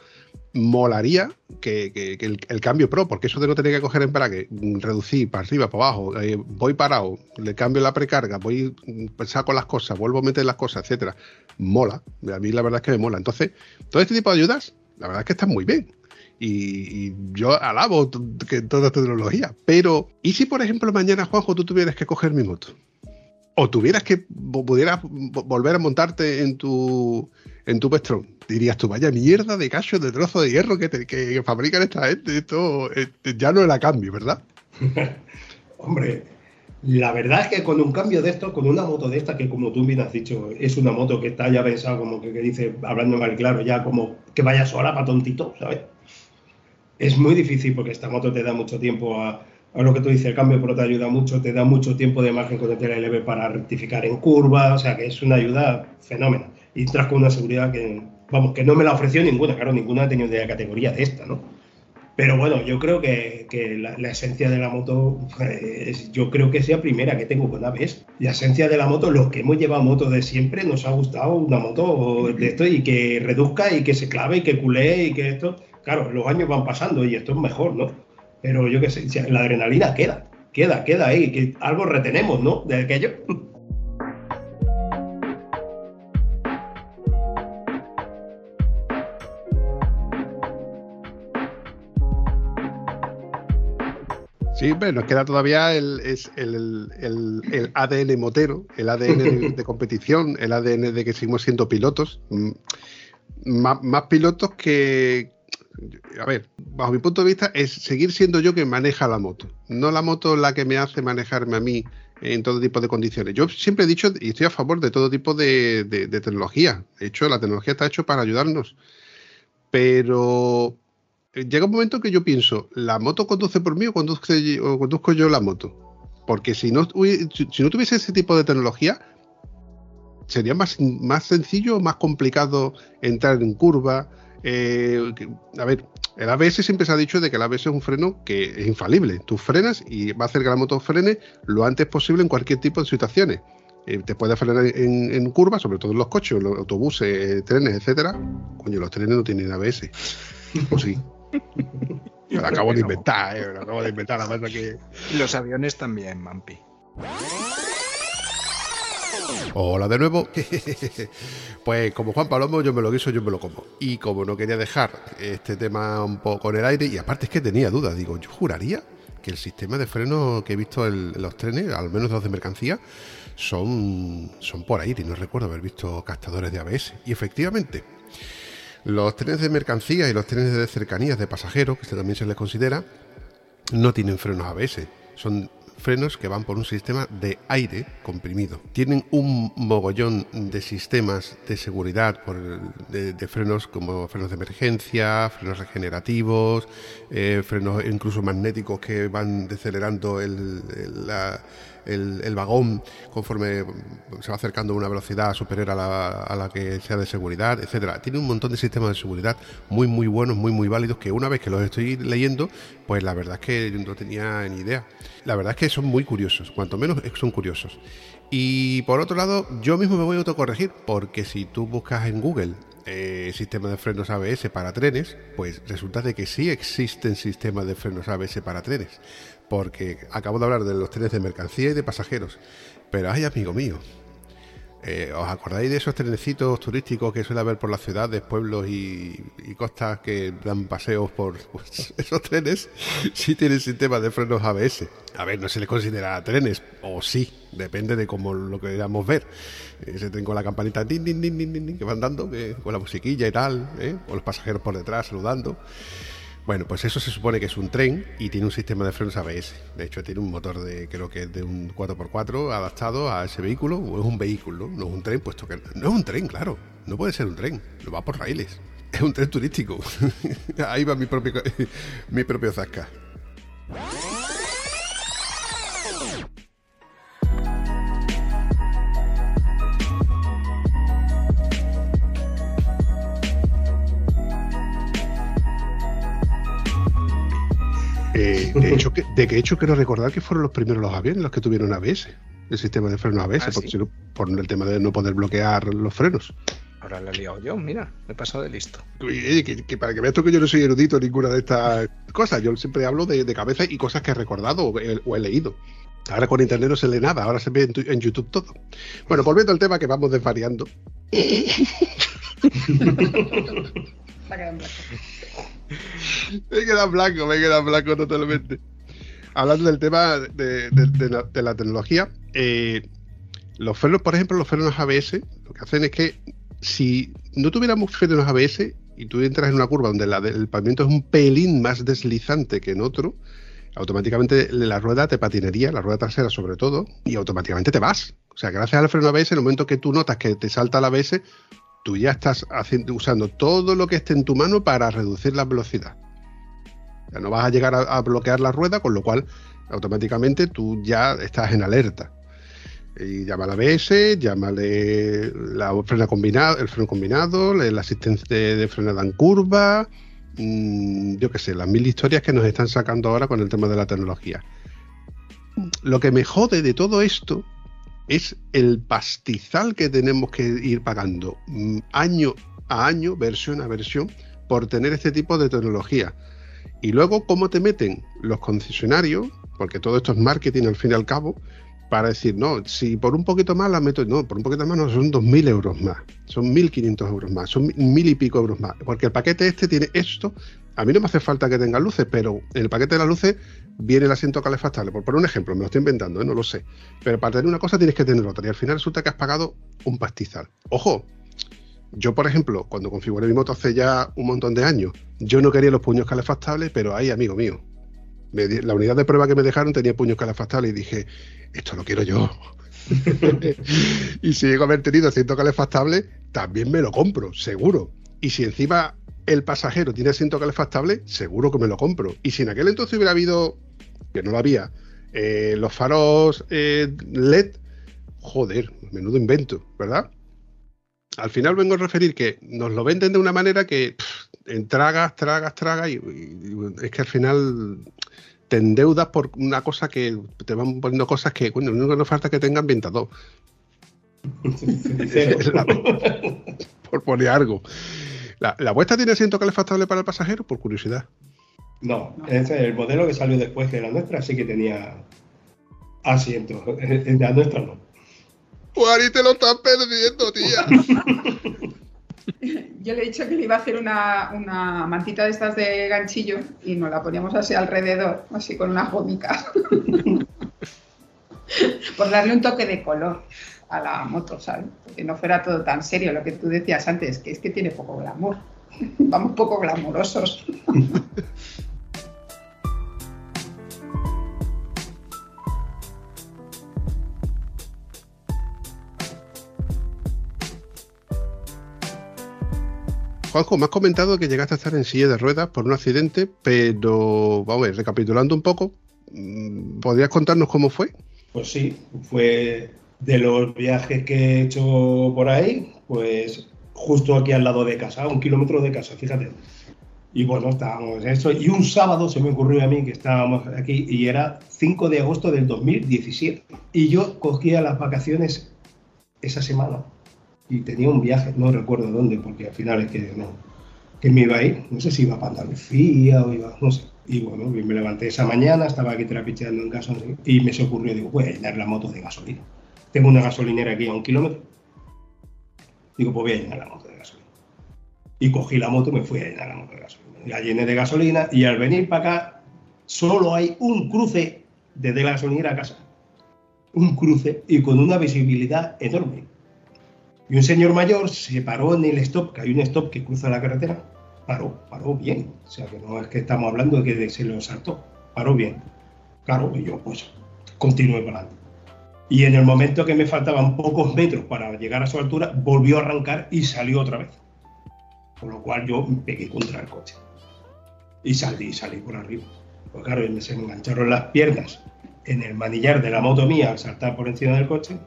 molaría que, el, cambio pro, porque eso de no tener que coger embrague, reducir para arriba, para abajo, eh, voy parado, le cambio la precarga, voy saco las cosas, vuelvo a meter las cosas, etcétera, mola. A mí la verdad es que me mola. Entonces, todo este tipo de ayudas, la verdad es que están muy bien. Y, yo alabo que toda tecnología. Pero, ¿y si por ejemplo mañana, Juanjo, tú tuvieras que coger mi moto? O tuvieras que pudieras volver a montarte en tu en tu Pestrón, dirías tú, vaya mierda de cacho, de trozo de hierro que, que, fabrican esta gente, esto ya no era cambio, ¿verdad? [laughs] Hombre, la verdad es que con un cambio de esto, con una moto de esta, que como tú bien has dicho, es una moto que está ya pensada como que, que dice, hablando mal claro, ya como que vaya sola para tontito, ¿sabes? Es muy difícil porque esta moto te da mucho tiempo a, lo que tú dices, el cambio pro te ayuda mucho, te da mucho tiempo de margen con el TLB para rectificar en curva, o sea que es una ayuda fenómena. Y tras con una seguridad que, vamos, que no me la ofreció ninguna, claro, ninguna ha tenido de la categoría de esta, ¿no? Pero bueno, yo creo que, la, esencia de la moto, es, yo creo que sea primera que tengo con ABS. La esencia de la moto, lo que hemos llevado moto de siempre, nos ha gustado una moto de esto y que reduzca y que se clave y que culé y que esto claro, los años van pasando y esto es mejor, ¿no? Pero yo qué sé, la adrenalina queda, queda, queda ahí, que algo retenemos, ¿no? De aquello. [laughs] Sí, pero nos queda todavía el, es el, ADN motero, el ADN de, competición, el ADN de que seguimos siendo pilotos. Mm, más pilotos que, a ver, bajo mi punto de vista, es seguir siendo yo quien maneja la moto, no la moto la que me hace manejarme a mí en todo tipo de condiciones. Yo siempre he dicho y estoy a favor de todo tipo de, tecnología. De hecho, la tecnología está hecha para ayudarnos. Pero llega un momento que yo pienso, ¿la moto conduce por mí o, conduzco yo la moto? Porque si no, si no tuviese ese tipo de tecnología, sería más, más sencillo o más complicado entrar en curva, eh, a ver, el ABS siempre se ha dicho de que el ABS es un freno que es infalible. Tú frenas y va a hacer que la moto frene lo antes posible en cualquier tipo de situaciones. Eh, te puede frenar en, curvas, sobre todo en los coches, los autobuses, trenes, etcétera. Coño, los trenes no tienen ABS. Pues sí. [laughs] lo acabo de inventar, eh, lo acabo de inventar, la verdad que. Los aviones también, Mampi. Hola de nuevo. [laughs] pues como Juan Palomo, yo me lo guiso, yo me lo como. Y como no quería dejar este tema un poco en el aire, y aparte es que tenía dudas, digo, yo juraría que el sistema de freno que he visto en, los trenes, al menos los de mercancía, son, son por aire. No recuerdo haber visto captadores de ABS. Y efectivamente, los trenes de mercancía y los trenes de cercanías de pasajeros, que también se les considera, no tienen frenos ABS. Son frenos que van por un sistema de aire comprimido. Tienen un mogollón de sistemas de seguridad por de, frenos como frenos de emergencia, frenos regenerativos, eh, frenos incluso magnéticos que van decelerando el, la el, vagón conforme se va acercando a una velocidad superior a la, a la, que sea de seguridad, etcétera. Tiene un montón de sistemas de seguridad muy muy buenos, muy muy válidos que una vez que los estoy leyendo, pues la verdad es que no tenía ni idea. La verdad es que son muy curiosos, cuanto menos son curiosos. Y por otro lado, yo mismo me voy a autocorregir, porque si tú buscas en Google eh, sistema de frenos ABS para trenes, pues resulta de que sí existen sistemas de frenos ABS para trenes porque acabo de hablar de los trenes de mercancía y de pasajeros. Pero ay, amigo mío, eh, ¿os acordáis de esos trenecitos turísticos que suele haber por las ciudades, pueblos y, costas que dan paseos por pues, [laughs] esos trenes? Sí tienen sistema de frenos ABS. A ver, no se les considera trenes, o sí, depende de cómo lo queramos ver. Ese tren con la campanita que van dando, con la musiquilla y tal, ¿eh? o los pasajeros por detrás saludando. Bueno, pues eso se supone que es un tren y tiene un sistema de frenos ABS. De hecho, tiene un motor de, creo que es de un 4x4 adaptado a ese vehículo, o es un vehículo, no es un tren, puesto que no es un tren, claro. No puede ser un tren, lo va por raíles. Es un tren turístico. [laughs] Ahí va mi propio, [laughs] mi propio zasca. De, hecho, de que hecho, quiero recordar que fueron los primeros los aviones los que tuvieron ABS, el sistema de freno ABS, ah, por el tema de no poder bloquear los frenos. Ahora le he liado yo, mira, me he pasado de listo. que, para que veas tú que yo no soy erudito en ninguna de estas cosas, yo siempre hablo de, cabeza y cosas que he recordado o he, leído. Ahora con internet no se lee nada, ahora se ve en, YouTube todo. Bueno, volviendo al tema que vamos desvariando. [laughs] me queda blanco, me queda blanco totalmente. Hablando del tema de, la, tecnología, eh, los frenos, por ejemplo, los frenos ABS, lo que hacen es que si no tuviéramos frenos ABS y tú entras en una curva donde la el pavimento es un pelín más deslizante que en otro, automáticamente la rueda te patinaría, la rueda trasera sobre todo, y automáticamente te vas. O sea, gracias al freno ABS, en el momento que tú notas que te salta la ABS, tú ya estás haciendo, usando todo lo que esté en tu mano para reducir la velocidad. Ya no vas a llegar a, bloquear la rueda, con lo cual automáticamente tú ya estás en alerta. Y llama la ABS, llámale la frena combinado, el freno combinado, la asistencia de, frenada en curva, mm, yo qué sé, las mil historias que nos están sacando ahora con el tema de la tecnología. Lo que me jode de todo esto es el pastizal que tenemos que ir pagando mm, año a año, versión a versión, por tener este tipo de tecnología. Y luego, ¿cómo te meten los concesionarios? Porque todo esto es marketing al fin y al cabo, para decir, no, si por un poquito más la meto, no, por un poquito más no, son 2.000 euros más, son 1.500 euros más, son mil y pico euros más, porque el paquete este tiene esto, a mí no me hace falta que tenga luces, pero en el paquete de las luces viene el asiento calefactable, por un ejemplo, me lo estoy inventando, ¿eh? no lo sé, pero para tener una cosa tienes que tener otra, y al final resulta que has pagado un pastizal. Ojo, yo, por ejemplo, cuando configuré mi moto hace ya un montón de años, yo no quería los puños calefactables, pero ahí, amigo mío, la unidad de prueba que me dejaron tenía puños calefactables y dije, esto lo quiero yo. [laughs] y si llego a haber tenido asiento calefactable, también me lo compro, seguro. Y si encima el pasajero tiene asiento calefactable, seguro que me lo compro. Y si en aquel entonces hubiera habido, que no lo había, eh, los faros eh, LED, joder, menudo invento, ¿verdad? Al final vengo a referir que nos lo venden de una manera que en tragas, tragas, tragas, y, es que al final te endeudas por una cosa que te van poniendo cosas que, bueno, lo único que nos falta es que tenga ambientador. [laughs] por poner algo. ¿La, ¿La, vuestra tiene asiento calefactable para el pasajero? Por curiosidad. No, el modelo que salió después de la nuestra sí que tenía asiento. [laughs] La nuestra no. Pues te lo estás perdiendo, tía. [laughs] Yo le he dicho que le iba a hacer una, mantita de estas de ganchillo y nos la poníamos así alrededor, así con una gomica. [laughs] Por darle un toque de color a la moto, ¿sabes? Que no fuera todo tan serio lo que tú decías antes, que es que tiene poco glamour. [laughs] Vamos poco glamurosos. [laughs] Juanjo, me has comentado que llegaste a estar en silla de ruedas por un accidente, pero vamos a ver, recapitulando un poco, mm, ¿podrías contarnos cómo fue? Pues sí, fue de los viajes que he hecho por ahí, pues justo aquí al lado de casa, a un kilómetro de casa, fíjate. Y bueno, estábamos en eso. Y un sábado se me ocurrió a mí que estábamos aquí y era 5 de agosto del 2017. Y yo cogía las vacaciones esa semana y tenía un viaje, no recuerdo dónde, porque al final es que no, que me iba a ir, no sé si iba a Andalucía o iba, no sé. Y bueno, me levanté esa mañana, estaba aquí trapicheando en casa y me se ocurrió, digo, voy a llenar la moto de gasolina. Tengo una gasolinera aquí a un kilómetro. Digo, pues voy a llenar la moto de gasolina. Y cogí la moto y me fui a llenar la moto de gasolina. La llené de gasolina y al venir para acá solo hay un cruce desde la gasolinera a casa. Un cruce y con una visibilidad enorme y un señor mayor se paró en el stop, que hay un stop que cruza la carretera, paró, paró bien. O sea, que no es que estamos hablando de que se lo saltó, paró bien. Claro, y yo pues continué para adelante. Y en el momento que me faltaban pocos metros para llegar a su altura, volvió a arrancar y salió otra vez. Con lo cual yo me pegué contra el coche. Y salí, salí por arriba. Pues claro, se me engancharon las piernas en el manillar de la moto mía al saltar por encima del coche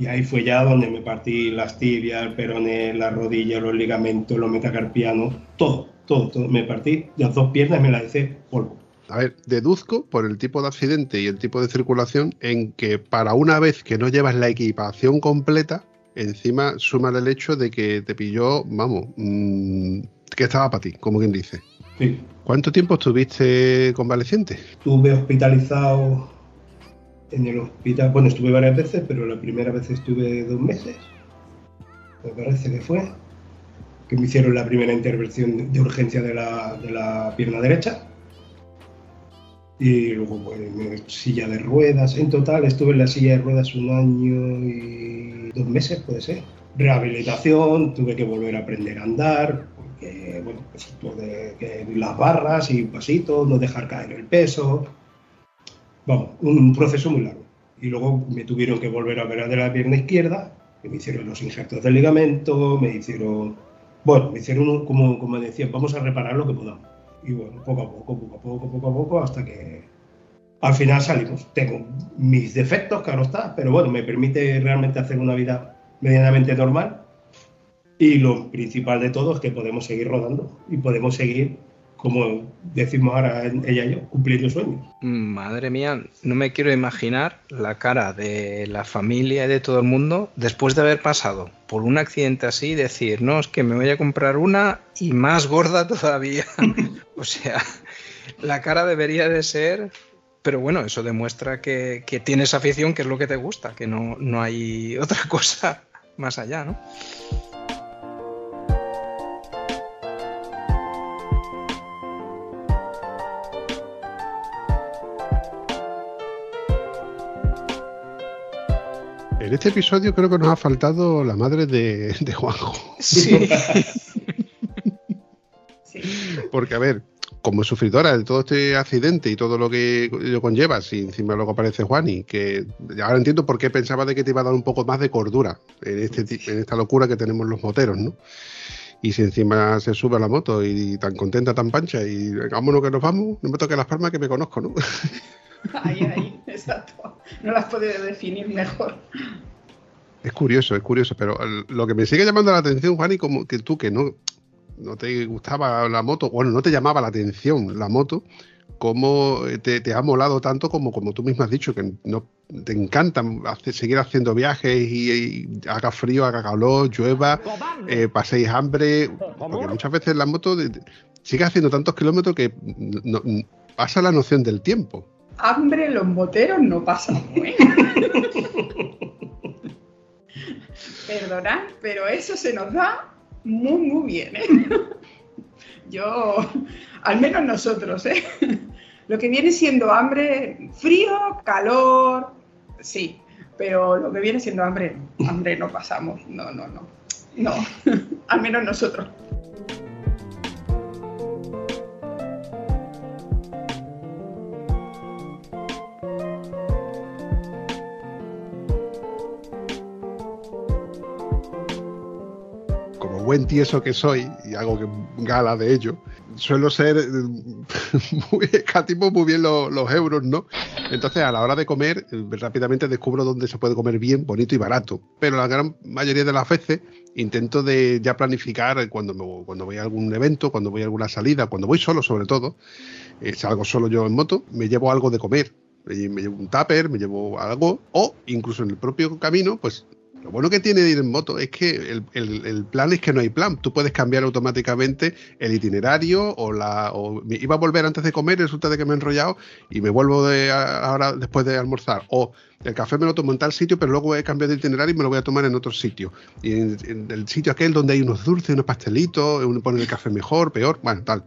y ahí fue ya donde me partí las tibias, el peroné, la rodilla, los ligamentos, los metacarpianos, todo, todo, todo. Me partí las dos piernas y me las hice polvo. A ver, deduzco por el tipo de accidente y el tipo de circulación en que para una vez que no llevas la equipación completa, encima suma el hecho de que te pilló, vamos, mm, que estaba para ti, como quien dice. Sí. ¿Cuánto tiempo estuviste convaleciente? Estuve hospitalizado en el hospital, bueno, estuve varias veces, pero la primera vez estuve dos meses, me parece que fue, que me hicieron la primera intervención de urgencia de la, pierna derecha. Y luego, pues, silla de ruedas. En total estuve en la silla de ruedas un año y dos meses, puede ser. Rehabilitación, tuve que volver a aprender a andar, porque, bueno, pues, que las barras y pasitos, no dejar caer el peso, vamos, un proceso muy largo. Y luego me tuvieron que volver a ver de la pierna izquierda, que me hicieron los injertos del ligamento, me hicieron, bueno, me hicieron, como, como decían, vamos a reparar lo que podamos. Y bueno, poco a poco, poco a poco, poco a poco, hasta que al final salimos. Tengo mis defectos, claro está, pero bueno, me permite realmente hacer una vida medianamente normal. Y lo principal de todo es que podemos seguir rodando y podemos seguir como decimos ahora ella y yo, cumpliendo sueños. Madre mía, no me quiero imaginar la cara de la familia y de todo el mundo después de haber pasado por un accidente así, decir, no, es que me voy a comprar una y más gorda todavía. [laughs] o sea, la cara debería de ser... Pero bueno, eso demuestra que, que tienes afición, que es lo que te gusta, que no, no hay otra [laughs] cosa más allá, ¿no? En este episodio creo que nos ha faltado la madre de, Juanjo. [laughs] Sí. Porque, a ver, como sufridora de todo este accidente y todo lo que lo conlleva, si encima luego aparece Juan y que ahora entiendo por qué pensaba de que te iba a dar un poco más de cordura en, este, en esta locura que tenemos los moteros, ¿no? Y si encima se sube a la moto y tan contenta, tan pancha, y vámonos que nos vamos, no me toque las palmas que me conozco, ¿no? Ahí, ahí, exacto. No las puedo definir mejor. Es curioso, es curioso, pero lo que me sigue llamando la atención, Juan, y como que tú que no, no te gustaba la moto, bueno, no te llamaba la atención la moto, cómo te, ha molado tanto como, como tú mismo has dicho, que no te encanta seguir haciendo viajes y, haga frío, haga calor, llueva, eh, paséis hambre, porque muchas veces la moto sigue haciendo tantos kilómetros que pasa la noción del tiempo hambre los moteros no pasamos, [laughs] ¿eh? Perdonad, pero eso se nos da muy, muy bien, ¿eh? Yo, al menos nosotros, ¿eh? Lo que viene siendo hambre, frío, calor, sí, pero lo que viene siendo hambre, hambre no pasamos, no, no, no, no, al menos nosotros. Buen tieso que soy, y hago gala de ello, suelo ser eh, [laughs] muy muy bien los, euros, ¿no? Entonces, a la hora de comer, eh, rápidamente descubro dónde se puede comer bien, bonito y barato. Pero la gran mayoría de las veces intento de ya planificar cuando, cuando voy a algún evento, cuando voy a alguna salida, cuando voy solo sobre todo, eh, salgo solo yo en moto, me llevo algo de comer. Me llevo un tupper, me llevo algo, o incluso en el propio camino, pues lo bueno que tiene ir en moto es que el, plan es que no hay plan. Tú puedes cambiar automáticamente el itinerario o la. O iba a volver antes de comer resulta de que me he enrollado y me vuelvo de ahora después de almorzar. O el café me lo tomo en tal sitio, pero luego he cambiado de itinerario y me lo voy a tomar en otro sitio. Y en, el sitio aquel donde hay unos dulces, unos pastelitos, uno pone el café mejor, peor, bueno, tal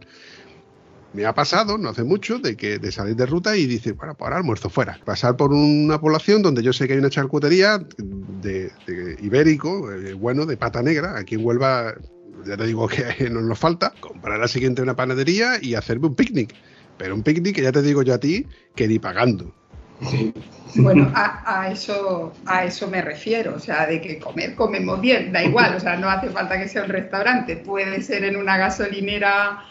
me ha pasado no hace mucho de que de salir de ruta y dice, bueno, pues ahora almuerzo fuera. Pasar por una población donde yo sé que hay una charcutería de, ibérico, eh, bueno, de pata negra, aquí en Huelva, ya te digo que [laughs] no nos falta, comprar la siguiente una panadería y hacerme un picnic. Pero un picnic que ya te digo yo a ti que ni pagando. Bueno, a, a, eso, a eso me refiero, o sea, de que comer comemos bien, da igual, o sea, no hace falta que sea un restaurante, puede ser en una gasolinera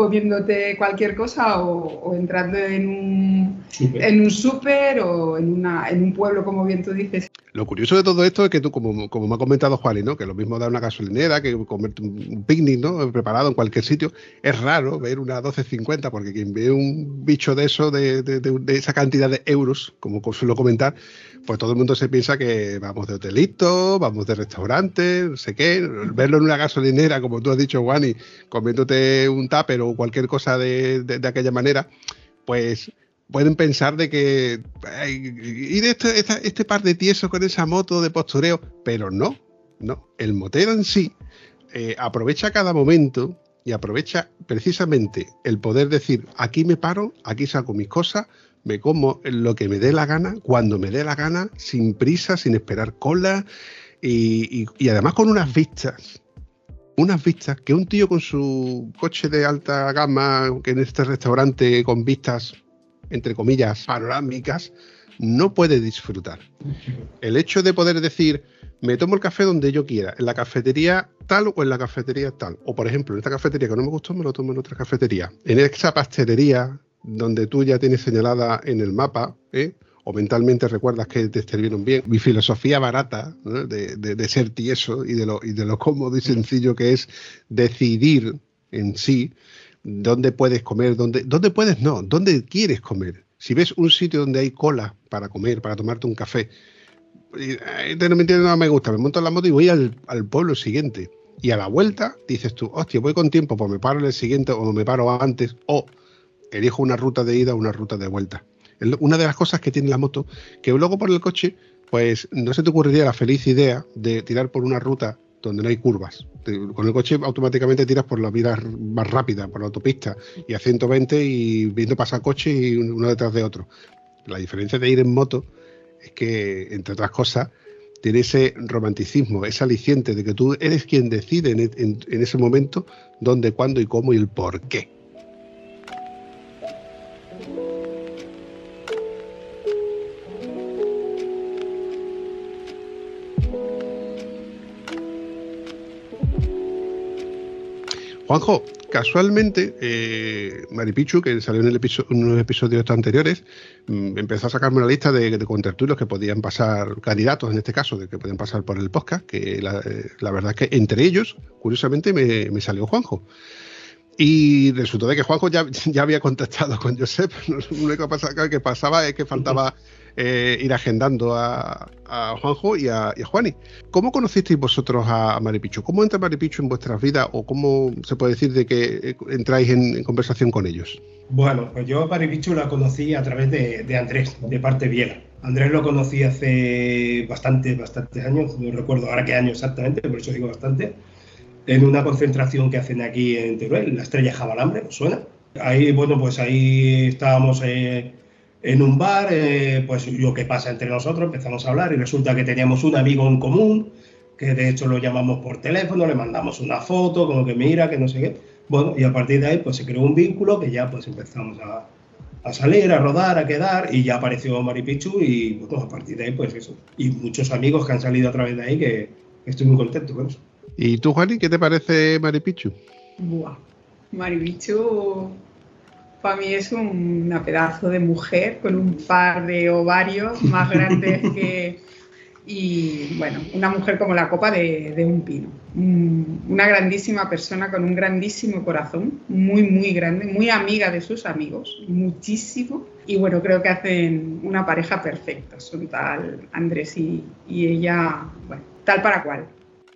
comiéndote cualquier cosa o, entrando en un, en un súper o en, una, en un pueblo, como bien tú dices. Lo curioso de todo esto es que tú, como, como me ha comentado Juan, ¿no? que lo mismo da una gasolinera, que comerte un picnic ¿no? preparado en cualquier sitio, es raro ver una 12.50, porque quien ve un bicho de eso, de, de, de esa cantidad de euros, como suelo comentar, pues todo el mundo se piensa que vamos de hotelito, vamos de restaurante, no sé qué. Verlo en una gasolinera, como tú has dicho, Wani, comiéndote un tupper o cualquier cosa de, aquella manera, pues pueden pensar de que ir este, este par de tiesos con esa moto de postureo, pero no, no. El motero en sí eh, aprovecha cada momento y aprovecha precisamente el poder decir, aquí me paro, aquí saco mis cosas, me como lo que me dé la gana, cuando me dé la gana, sin prisa, sin esperar cola y, además con unas vistas. Unas vistas que un tío con su coche de alta gama, que en este restaurante con vistas, entre comillas, panorámicas, no puede disfrutar. El hecho de poder decir, me tomo el café donde yo quiera, en la cafetería tal o en la cafetería tal. O por ejemplo, en esta cafetería que no me gustó, me lo tomo en otra cafetería. En esa pastelería donde tú ya tienes señalada en el mapa, ¿eh? o mentalmente recuerdas que te estuvieron bien. Mi filosofía barata de, ser tieso y de, lo, y de lo cómodo y sencillo que es decidir en sí dónde puedes comer, dónde, dónde puedes no, dónde quieres comer. Si ves un sitio donde hay cola para comer, para tomarte un café, no me no me gusta, me monto en la moto y voy al, al pueblo siguiente. Y a la vuelta dices tú, hostia, voy con tiempo, pues me paro en el siguiente o me paro antes, o elijo una ruta de ida o una ruta de vuelta. Una de las cosas que tiene la moto, que luego por el coche, pues no se te ocurriría la feliz idea de tirar por una ruta donde no hay curvas. Con el coche automáticamente tiras por la vida más rápida, por la autopista, y a 120 y viendo pasar coches y uno detrás de otro. La diferencia de ir en moto es que, entre otras cosas, tiene ese romanticismo, ese aliciente de que tú eres quien decide en ese momento dónde, cuándo y cómo y el por qué. Juanjo, casualmente, eh, Maripichu, que salió en, el unos episodios anteriores, mm, empezó a sacarme una lista de, de contertulios que podían pasar, candidatos en este caso, de que podían pasar por el podcast, que la, eh, verdad es que entre ellos, curiosamente, me, salió Juanjo. Y resultó de que Juanjo ya, [laughs] ya había contactado con Josep. [laughs] Lo único que pasaba es que faltaba eh, ir agendando a, Juanjo y a, Juani. ¿Cómo conocisteis vosotros a, Maripichu? ¿Cómo entra Maripichu en vuestras vidas o cómo se puede decir de que eh, entráis en, conversación con ellos? Bueno, pues yo a Maripichu la conocí a través de, Andrés, de parte Viera. Andrés lo conocí hace bastante, bastantes años, no recuerdo ahora qué año exactamente, por eso digo bastante, en una concentración que hacen aquí en Teruel, la Estrella Jabalambre, ¿os suena? Ahí, bueno, pues ahí estábamos eh, en un bar, eh, pues lo que pasa entre nosotros, empezamos a hablar y resulta que teníamos un amigo en común, que de hecho lo llamamos por teléfono, le mandamos una foto, como que mira, que no sé qué. Bueno, y a partir de ahí pues se creó un vínculo que ya pues empezamos a, salir, a rodar, a quedar y ya apareció Maripichu y bueno, a partir de ahí pues eso. Y muchos amigos que han salido a través de ahí que, estoy muy contento con eso. ¿Y tú, Juani, qué te parece Maripichu? Buah, Maripichu para mí es una pedazo de mujer con un par de ovarios más grandes [laughs] que... Y bueno, una mujer como la copa de, un pino. Una grandísima persona con un grandísimo corazón, muy, muy grande, muy amiga de sus amigos, muchísimo. Y bueno, creo que hacen una pareja perfecta. Son tal Andrés y, y ella, bueno, tal para cual.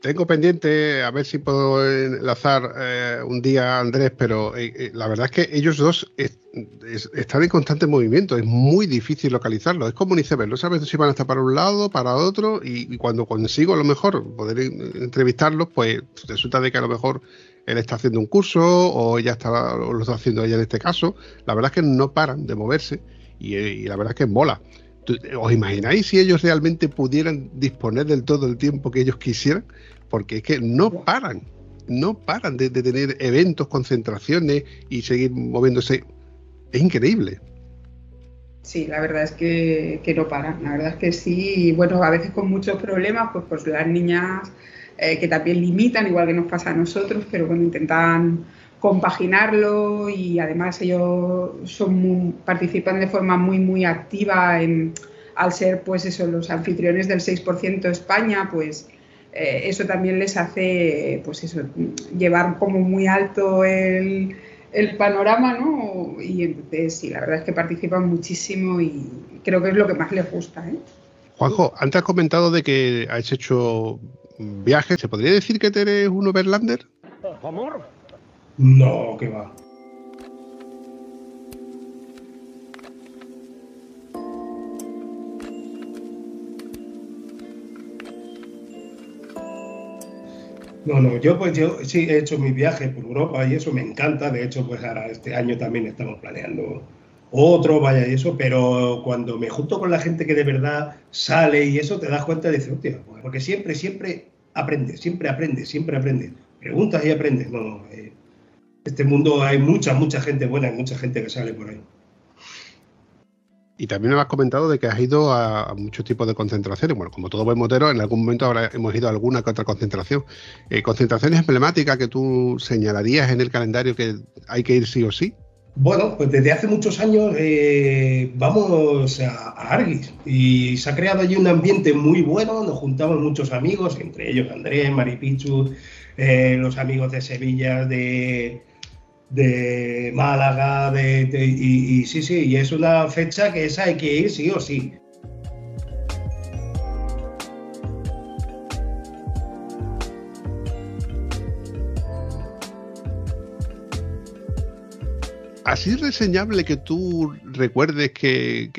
Tengo pendiente a ver si puedo enlazar eh, un día a Andrés, pero eh, eh, la verdad es que ellos dos están en constante movimiento. Es muy difícil localizarlo. Es como un iceberg. No sabes si van a estar para un lado, para otro, y, cuando consigo a lo mejor poder entrevistarlos, pues resulta de que a lo mejor él está haciendo un curso o ella está, lo está haciendo ella en este caso. La verdad es que no paran de moverse y, y la verdad es que mola. ¿Os imagináis si ellos realmente pudieran disponer del todo el tiempo que ellos quisieran? Porque es que no paran, no paran de, tener eventos, concentraciones y seguir moviéndose. Es increíble. Sí, la verdad es que, no paran, la verdad es que sí, bueno, a veces con muchos problemas, pues pues las niñas eh, que también limitan, igual que nos pasa a nosotros, pero bueno, intentan compaginarlo y además ellos son participan de forma muy, muy activa en, al ser pues eso, los anfitriones del 6% España, pues eh, eso también les hace, pues eso, llevar como muy alto el, panorama, ¿no? Y entonces, sí, la verdad es que participan muchísimo y creo que es lo que más les gusta, ¿eh? Juanjo, antes has comentado de que has hecho viajes. ¿Se podría decir que eres un overlander? Amor. No, que va. No, no, yo pues yo sí he hecho mi viaje por Europa y eso me encanta. De hecho, pues ahora este año también estamos planeando otro, vaya y eso, pero cuando me junto con la gente que de verdad sale y eso, te das cuenta de decir, hostia, pues, porque siempre, siempre aprendes, siempre aprendes, siempre aprendes. Preguntas y aprendes. No, eh, este mundo hay mucha, mucha gente buena, hay mucha gente que sale por ahí. Y también me has comentado de que has ido a, muchos tipos de concentraciones. Bueno, como todo buen motero, en algún momento habrá, hemos ido a alguna que otra concentración. Eh, ¿Concentraciones emblemáticas que tú señalarías en el calendario que hay que ir sí o sí? Bueno, pues desde hace muchos años eh, vamos a, Arguis y se ha creado allí un ambiente muy bueno. Nos juntamos muchos amigos, entre ellos Andrés, Maripichu, eh, los amigos de Sevilla, de, de Málaga, de, y, sí, sí, y es una fecha que esa hay que ir sí o sí. Así reseñable que tú recuerdes que,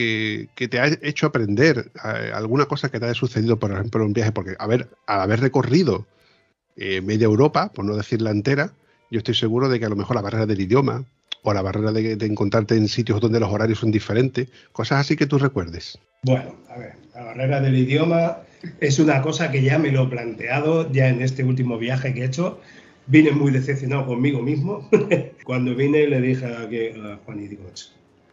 te ha hecho aprender eh, alguna cosa que te haya sucedido, por ejemplo, en un viaje, porque a ver, al haber recorrido eh, media Europa, por no decir la entera, yo estoy seguro de que a lo mejor la barrera del idioma o la barrera de, encontrarte en sitios donde los horarios son diferentes, cosas así que tú recuerdes. Bueno, a ver, la barrera del idioma es una cosa que ya me lo he planteado ya en este último viaje que he hecho. Vine muy decepcionado conmigo mismo. [laughs] Cuando vine le dije a, a Juan y digo,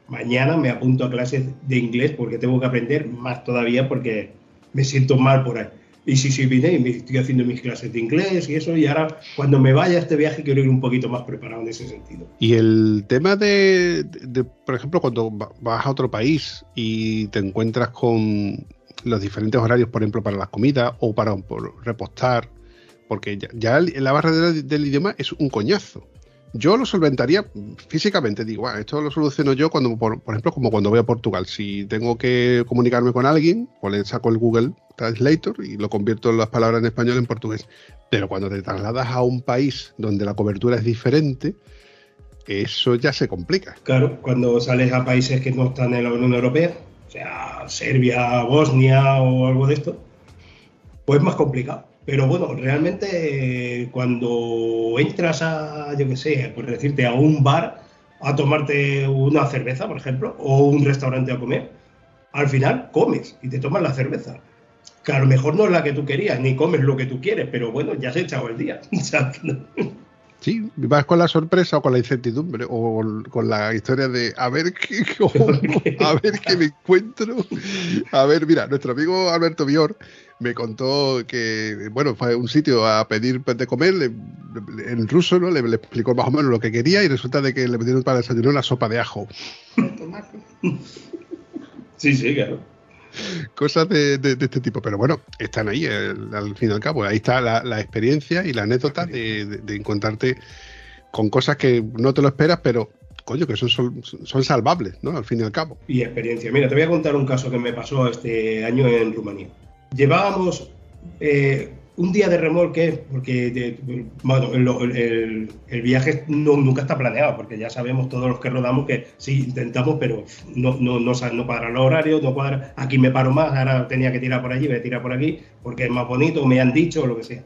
mañana me apunto a clases de inglés porque tengo que aprender más todavía porque me siento mal por ahí. Y sí, sí, vine y estoy haciendo mis clases de inglés y eso. Y ahora, cuando me vaya a este viaje, quiero ir un poquito más preparado en ese sentido. Y el tema de, por ejemplo, cuando vas a otro país y te encuentras con los diferentes horarios, por ejemplo, para las comidas o para repostar, porque ya, la barra del idioma es un coñazo. Yo lo solventaría físicamente, digo, esto lo soluciono yo cuando, por, ejemplo, como cuando voy a Portugal. Si tengo que comunicarme con alguien, pues le saco el Google Translator y lo convierto en las palabras en español en portugués. Pero cuando te trasladas a un país donde la cobertura es diferente, eso ya se complica. Claro, cuando sales a países que no están en la Unión Europea, sea, Serbia, Bosnia o algo de esto, pues es más complicado. Pero bueno, realmente cuando entras a, yo qué sé, por decirte, a un bar a tomarte una cerveza, por ejemplo, o un restaurante a comer, al final comes y te tomas la cerveza. Que a lo mejor no es la que tú querías, ni comes lo que tú quieres, pero bueno, ya has echado el día. [laughs] Sí, vas con la sorpresa o con la incertidumbre o con la historia de a ver qué, [laughs] a ver qué me encuentro. A ver, mira, nuestro amigo Alberto Bior me contó que, bueno, fue a un sitio a pedir de comer en ruso, ¿no? Le, explicó más o menos lo que quería y resulta de que le pidieron para desayunar una sopa de ajo. Sí, sí, claro. Cosas de, este tipo, pero bueno, están ahí al fin y al cabo. Ahí está la, experiencia y la anécdota de, encontrarte con cosas que no te lo esperas, pero coño, que son, son, salvables, ¿no? Al fin y al cabo. Y experiencia. Mira, te voy a contar un caso que me pasó este año en Rumanía. Llevábamos eh, un día de remolque, porque bueno, el, viaje nunca está planeado, porque ya sabemos todos los que rodamos que sí intentamos, pero no, no, no, no cuadra los horarios, no cuadra, aquí me paro más, ahora tenía que tirar por allí, voy a tirar por aquí, porque es más bonito, me han dicho, lo que sea.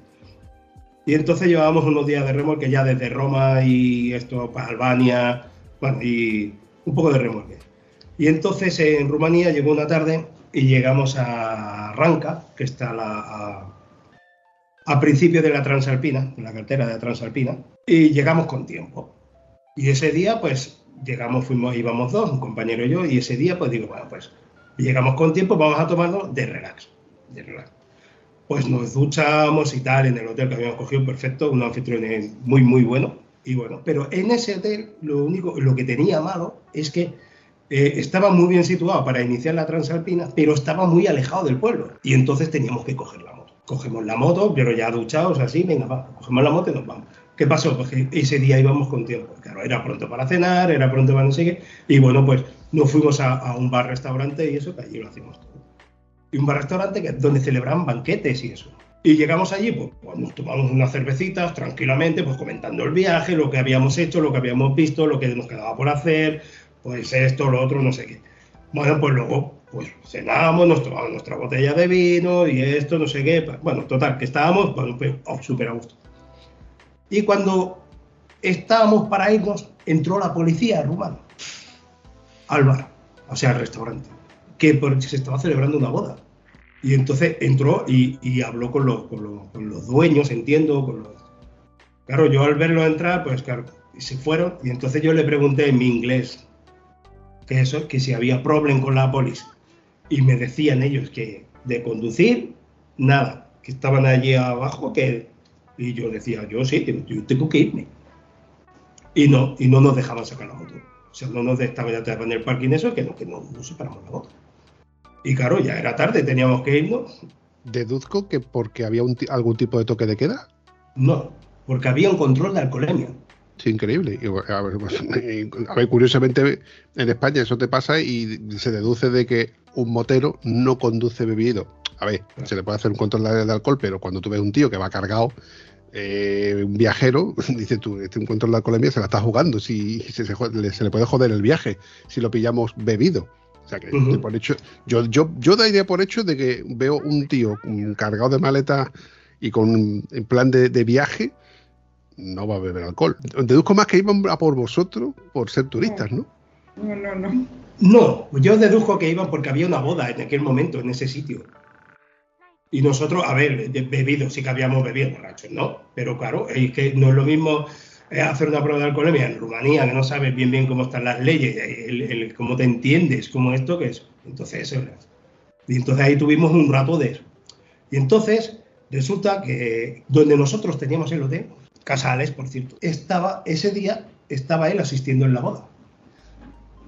Y entonces llevábamos unos días de remolque ya desde Roma y esto para Albania, bueno, y un poco de remolque. Y entonces en Rumanía llegó una tarde y llegamos a Ranca, que está a, a, principio de la Transalpina, de la cartera de la Transalpina, y llegamos con tiempo. Y ese día, pues, llegamos, fuimos, íbamos dos, un compañero y yo, y ese día, pues digo, bueno, pues, llegamos con tiempo, vamos a tomarlo de relax, de relax. Pues nos duchamos y tal en el hotel que habíamos cogido, perfecto, un anfitrión muy, muy bueno, y bueno, pero en ese hotel lo único, lo que tenía malo es que eh, estaba muy bien situado para iniciar la Transalpina, pero estaba muy alejado del pueblo. Y entonces teníamos que coger la moto. Cogemos la moto, pero ya duchados así, venga, va, cogemos la moto y nos vamos. ¿Qué pasó? Pues que ese día íbamos con tiempo. Claro, era pronto para cenar, era pronto para no sé qué. Y bueno, pues nos fuimos a, un bar-restaurante y eso, que allí lo hacíamos todo. Y un bar-restaurante donde celebraban banquetes y eso. Y llegamos allí, pues, pues, nos tomamos unas cervecitas tranquilamente, pues comentando el viaje, lo que habíamos hecho, lo que habíamos visto, lo que nos quedaba por hacer, pues esto, lo otro, no sé qué. Bueno, pues luego, pues cenamos, nos tomamos nuestra botella de vino y esto, no sé qué. Bueno, total, que estábamos, bueno, pues, oh, súper a gusto. Y cuando estábamos para irnos, entró la policía rumana al bar, o sea, al restaurante, que se estaba celebrando una boda. Y entonces entró y, habló con los, con, los, con los, dueños, entiendo, con los... Claro, yo al verlo entrar, pues claro, se fueron y entonces yo le pregunté en mi inglés, que eso, que si había problema con la policía. Y me decían ellos que de conducir, nada, que estaban allí abajo, que... Y yo decía, yo sí, yo tengo que irme. Y no, y no nos dejaban sacar la moto. O sea, no nos dejaban ya en el parking eso, que no, que no, no separamos la moto. Y claro, ya era tarde, teníamos que irnos. ¿Deduzco que porque había algún tipo de toque de queda? No, porque había un control de alcoholemia. Sí, increíble. A ver, [laughs] a ver, curiosamente en España eso te pasa y se deduce de que un motero no conduce bebido. A ver, se le puede hacer un control de alcohol, pero cuando tú ves un tío que va cargado, eh, un viajero, [laughs] dice tú, este control de alcoholemia se la está jugando, si se, le puede joder el viaje si lo pillamos bebido. O sea que por hecho, yo, yo, yo daría por hecho de que veo un tío cargado de maleta y con en plan de viaje no va a beber alcohol. Deduzco más que iban a por vosotros por ser turistas, ¿no? No, no, no. No, yo deduzco que iban porque había una boda en aquel momento, en ese sitio. Y nosotros, a ver, bebido, sí que habíamos bebido borrachos, ¿no? Pero claro, es que no es lo mismo eh, hacer una prueba de alcoholemia en Rumanía, que no sabes bien bien cómo están las leyes, el, cómo te entiendes, cómo esto que es. Entonces, y entonces ahí tuvimos un rato de eso. Y entonces resulta que donde nosotros teníamos el hotel, Casales, por cierto, estaba ese día, estaba él asistiendo en la boda.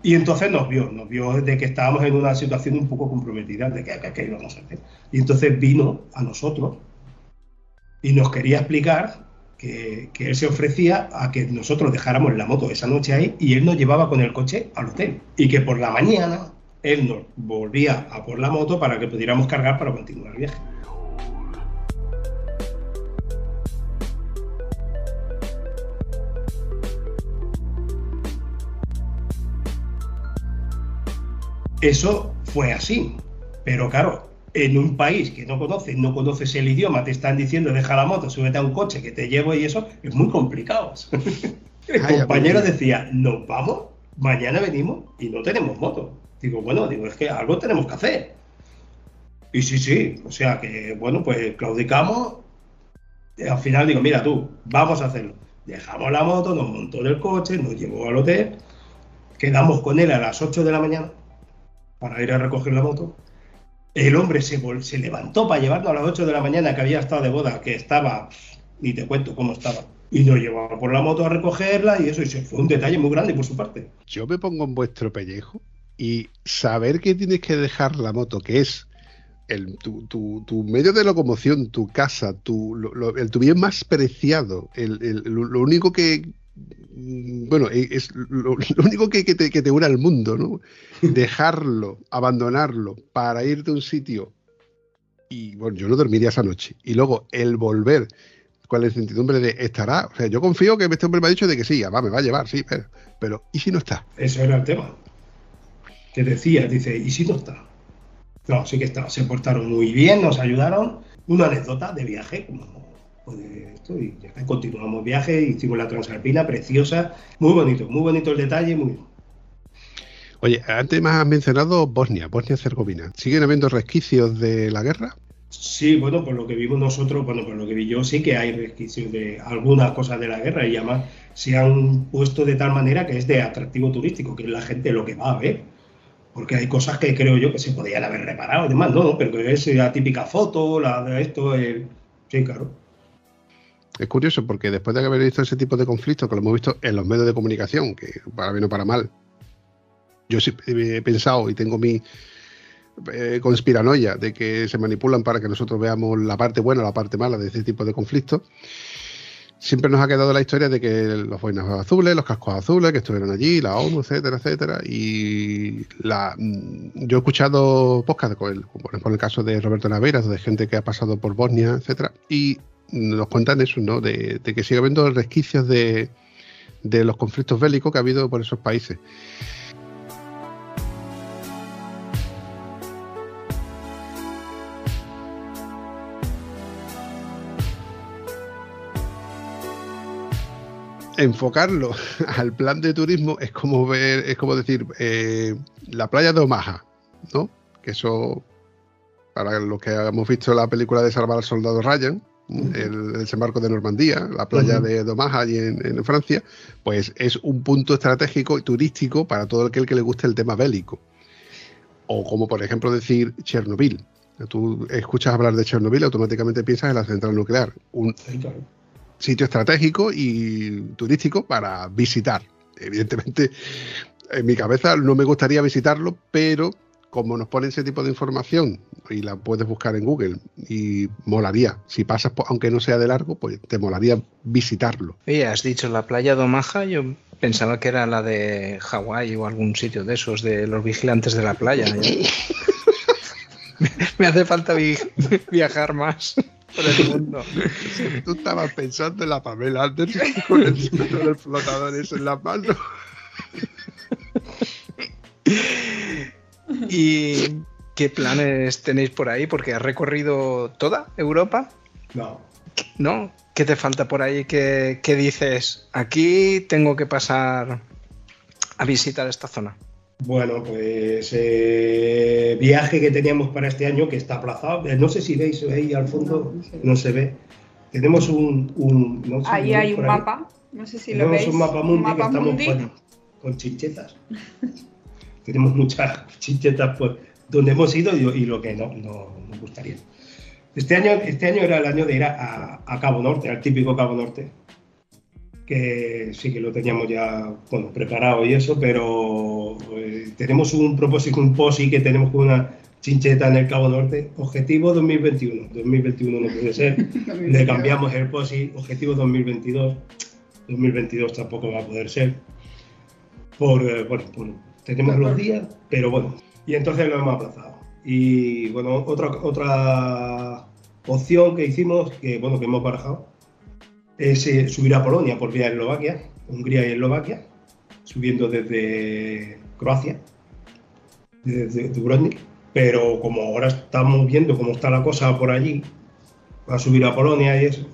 Y entonces nos vio, nos vio de que estábamos en una situación un poco comprometida, de que, qué íbamos a hacer. Y entonces vino a nosotros y nos quería explicar que, que, él se ofrecía a que nosotros dejáramos la moto esa noche ahí y él nos llevaba con el coche al hotel. Y que por la mañana él nos volvía a por la moto para que pudiéramos cargar para continuar el viaje. Eso fue así. Pero claro, en un país que no conoces, no conoces el idioma, te están diciendo deja la moto, súbete a un coche que te llevo y eso, es muy complicado. [laughs] el compañero decía, nos vamos, mañana venimos y no tenemos moto. Digo, bueno, digo, es que algo tenemos que hacer. Y sí, sí, o sea que, bueno, pues claudicamos. al final digo, mira tú, vamos a hacerlo. Dejamos la moto, nos montó en el coche, nos llevó al hotel, quedamos con él a las 8 de la mañana para ir a recoger la moto. El hombre se, se levantó para llevarlo a las 8 de la mañana que había estado de boda, que estaba, ni te cuento cómo estaba. Y nos llevaba por la moto a recogerla y eso, y fue un detalle muy grande por su parte. Yo me pongo en vuestro pellejo y saber que tienes que dejar la moto, que es el, tu, tu, medio de locomoción, tu casa, tu, el, tu bien más preciado, el, lo único que, bueno, e, es lo, único que, te, que, te, une al mundo, ¿no? [laughs] Dejarlo, abandonarlo para irte a un sitio. Y bueno, yo no dormiría esa noche. Y luego el volver con la incertidumbre de estará. O sea, yo confío que este hombre me ha dicho de que sí, va, me va a llevar, sí, pero, pero ¿y si no está? Eso era el tema. Que decía, dice, ¿y si no está? No, sí que está, se portaron muy bien, nos ayudaron. Una anécdota de viaje, como esto, y ya continuamos viaje, hicimos la Transalpina, preciosa, muy bonito, muy bonito el detalle, muy Oye, antes me has mencionado Bosnia, Bosnia-Herzegovina. ¿Siguen habiendo resquicios de la guerra? Sí, bueno, por lo que vimos nosotros, bueno, por lo que vi yo, sí que hay resquicios de algunas cosas de la guerra y además se han puesto de tal manera que es de atractivo turístico, que es la gente lo que va a ver porque hay cosas que creo yo que se podían haber reparado y demás, no, pero que es la típica foto, la de esto, sí, claro. Es curioso porque después de haber visto ese tipo de conflictos que lo hemos visto en los medios de comunicación, que para bien o para mal, yo sí he pensado y tengo mi eh, conspiranoia de que se manipulan para que nosotros veamos la parte buena o la parte mala de ese tipo de conflictos siempre nos ha quedado la historia de que los boinas azules, los cascos azules, que estuvieron allí, la ONU, etcétera, etcétera. Y la, mm, yo he escuchado podcast, con el, por el caso de Roberto Naveras, de gente que ha pasado por Bosnia, etcétera, y nos cuentan eso, ¿no? De, que sigue habiendo resquicios de, de los conflictos bélicos que ha habido por esos países. enfocarlo [laughs] al plan de turismo es como ver, es como decir, eh, la playa de Omaha, ¿no? Que eso, para los que hemos visto la película de Salvar al Soldado Ryan, el, desembarco de Normandía, la playa de, Omaha allí en, Francia, pues es un punto estratégico y turístico para todo aquel que le guste el tema bélico. O como por ejemplo decir Chernobyl. Tú escuchas hablar de Chernobyl y automáticamente piensas en la central nuclear. Un, sitio estratégico y turístico para visitar. Evidentemente, en mi cabeza no me gustaría visitarlo, pero como nos ponen ese tipo de información y la puedes buscar en Google y molaría, si pasas, aunque no sea de largo, pues te molaría visitarlo. Oye, has dicho la playa de Omaha, yo pensaba que era la de Hawái o algún sitio de esos, de los vigilantes de la playa. [laughs] me hace falta viajar más por el mundo. Tú estabas pensando en la Pamela Anderson con el del flotador eso en la mano. [laughs] ¿Y qué planes tenéis por ahí? Porque has recorrido toda Europa. No. ¿No? ¿Qué te falta por ahí? ¿Qué, qué dices? Aquí tengo que pasar a visitar esta zona. Bueno, pues eh, viaje que teníamos para este año que está aplazado. Eh, no sé si veis ahí al fondo, no, se ve. Tenemos un. ahí hay un mapa. No sé si lo veis. Tenemos un mapa mundi que estamos con, chinchetas. [laughs] Tenemos muchas [laughs] chinchetas pues, donde hemos ido y, lo que no, no, nos gustaría. Este año, este año era el año de ir a, a Cabo Norte, al típico Cabo Norte que sí que lo teníamos ya bueno, preparado y eso, pero eh, tenemos un propósito, un POSI que tenemos con una chincheta en el Cabo Norte. Objetivo 2021. 2021 no puede ser. [laughs] Le cambiamos el POSI. Objetivo 2022. 2022 tampoco va a poder ser. Por, eh, bueno, tenemos los días, pero bueno. Y entonces lo hemos aplazado. Y bueno, otra, otra opción que hicimos, que bueno, que hemos barajado, es eh, subir a Polonia por vía Eslovaquia, Hungría y Eslovaquia, subiendo desde Croacia, desde Dubrovnik. Pero como ahora estamos viendo cómo está la cosa por allí, a subir a Polonia y eso,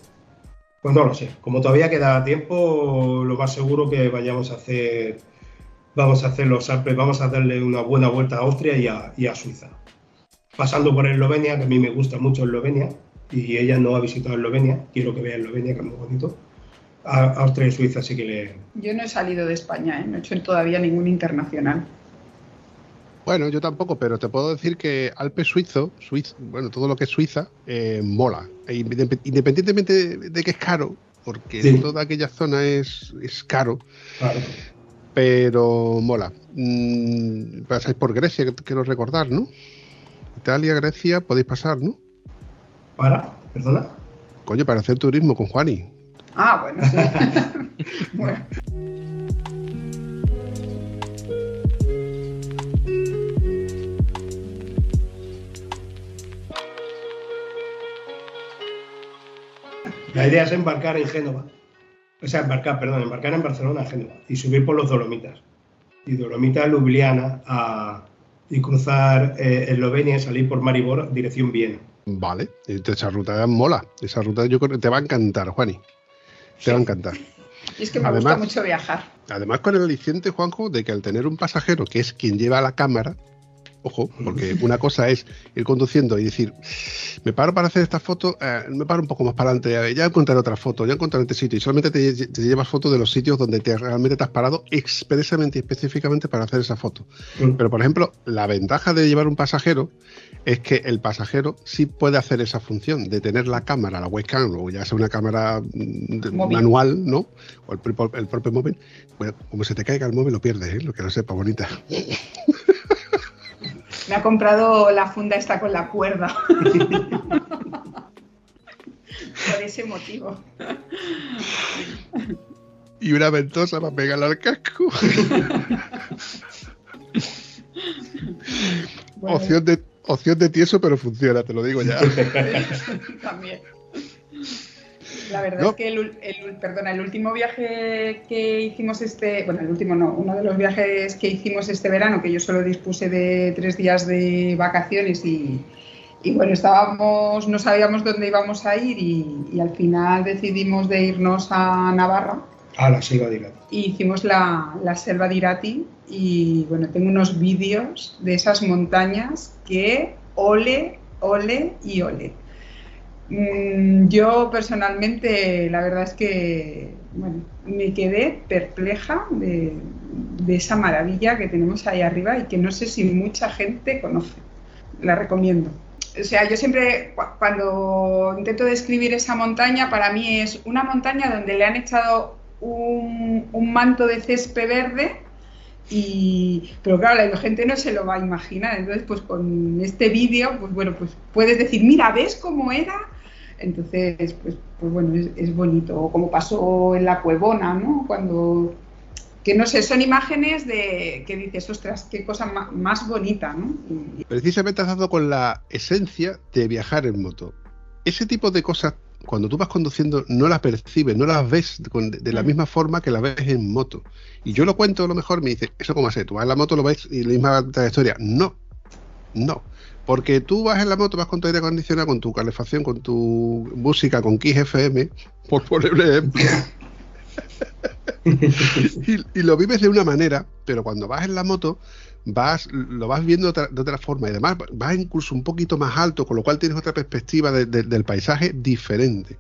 pues no lo sé. Como todavía queda tiempo, lo más seguro que vayamos a hacer, vamos a hacer los Alpes, vamos a darle una buena vuelta a Austria y a, y a Suiza. Pasando por Eslovenia, que a mí me gusta mucho Eslovenia, y ella no ha visitado Eslovenia, quiero que vea Eslovenia, que es muy bonito. A Austria y Suiza sí que le... Yo no he salido de España, ¿eh? no he hecho todavía ningún internacional. Bueno, yo tampoco, pero te puedo decir que Alpes suizo, bueno, todo lo que es Suiza, eh, mola. E independientemente de, que es caro, porque toda aquella zona es, es caro, pero mola. Mm, pasáis por Grecia, quiero recordar, ¿no? Italia, Grecia, podéis pasar, ¿no? ¿Para? ¿Perdona? Coño, para hacer turismo con Juani. Ah, bueno, sí. [laughs] bueno. La idea es embarcar en Génova. O sea, embarcar, perdón, embarcar en Barcelona, Génova, y subir por los Dolomitas. Y Dolomitas, Ljubljana, a, y cruzar eh, Eslovenia y salir por Maribor, dirección Viena. Vale, esa ruta mola. Esa ruta yo creo que te va a encantar, Juani. Te va a encantar. [laughs] Y es que me gusta mucho viajar. Además, con el aliciente, Juanjo, de que al tener un pasajero que es quien lleva la cámara, Ojo, porque una cosa es ir conduciendo y decir, me paro para hacer esta foto, eh, me paro un poco más para adelante, ya encontraré otra foto, ya encontraré este sitio. Y solamente te, llevas fotos de los sitios donde te, realmente te has parado expresamente y específicamente para hacer esa foto. Mm. Pero, por ejemplo, la ventaja de llevar un pasajero es que el pasajero sí puede hacer esa función de tener la cámara, la webcam, o ya sea una cámara mm, manual, ¿no? O el, propio móvil. Bueno, como se te caiga el móvil, lo pierdes, ¿eh? lo que no sepa, bonita. [laughs] Me ha comprado la funda esta con la cuerda. [laughs] Por ese motivo. Y una ventosa para pegarle al casco. opción, de, opción de tieso, pero funciona, te lo digo ya. También. La verdad es que el, perdona, el último viaje que hicimos este, bueno, el último no, uno de los viajes que hicimos este verano, que yo solo dispuse de tres días de vacaciones y, bueno, estábamos, no sabíamos dónde íbamos a ir y, al final decidimos de irnos a Navarra. A la selva de Irati. Y hicimos la, la selva de Irati y bueno, tengo unos vídeos de esas montañas que ole, ole y ole. Mm, yo personalmente, la verdad es que me quedé perpleja de, esa maravilla que tenemos ahí arriba y que no sé si mucha gente conoce. La recomiendo. O sea, yo siempre, cuando intento describir esa montaña, para mí es una montaña donde le han echado un, un manto de césped verde y, pero claro, la gente no se lo va a imaginar. Entonces, pues con este vídeo, pues bueno, pues puedes decir, mira, ¿ves cómo era entonces, pues, pues bueno, es, bonito. O como pasó en la Cuevona, ¿no? Cuando, que no sé, son imágenes de que dices, ostras, qué cosa más, bonita, ¿no? Precisamente has dado con la esencia de viajar en moto. Ese tipo de cosas, cuando tú vas conduciendo, no las percibes, no las ves de, la misma forma que las ves en moto. Y yo lo cuento a lo mejor, me dice, ¿eso cómo hace? Tú vas en la moto, lo ves y la misma trayectoria. No, no. Porque tú vas en la moto, vas con tu aire acondicionado, con tu calefacción, con tu música, con Kiss FM, por ponerle ejemplo. [laughs] y, lo vives de una manera, pero cuando vas en la moto, vas, lo vas viendo de otra forma y además vas incluso un poquito más alto, con lo cual tienes otra perspectiva del paisaje diferente.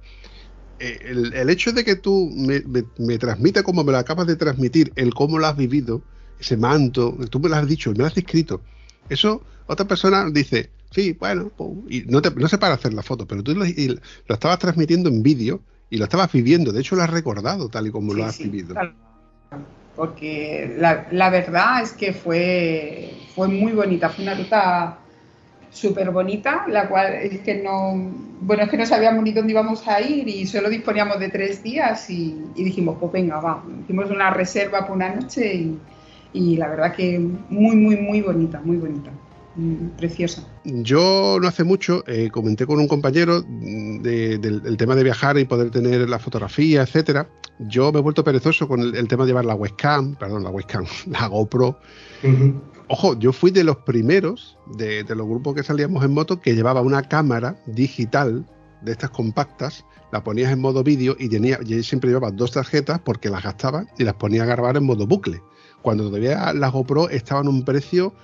Eh, el, hecho de que tú me, me, transmita como me lo acabas de transmitir, el cómo lo has vivido, ese manto, tú me lo has dicho, me lo has descrito, eso otra persona dice, sí, bueno, y no, te, no sé para hacer la foto, pero tú lo, estabas transmitiendo en vídeo y lo estabas viviendo, de hecho lo has recordado tal y como lo has vivido. Porque la, la, verdad es que fue, fue muy bonita, fue una ruta súper bonita, la cual es que no, bueno, es que no sabíamos ni dónde íbamos a ir y solo disponíamos de tres días y, y dijimos, pues venga, va, hicimos una reserva por una noche y, y la verdad que muy, muy, muy bonita, muy bonita. Mm, preciosa. Yo no hace mucho eh, comenté con un compañero del, tema de viajar y poder tener la fotografía, etcétera. Yo me he vuelto perezoso con el, tema de llevar la webcam, perdón, la webcam, [laughs] la GoPro. Ojo, yo fui de los primeros de, los grupos que salíamos en moto que llevaba una cámara digital de estas compactas, la ponías en modo vídeo y tenía, yo siempre llevaba dos tarjetas porque las gastaba y las ponía a grabar en modo bucle cuando todavía las GoPro estaban a un precio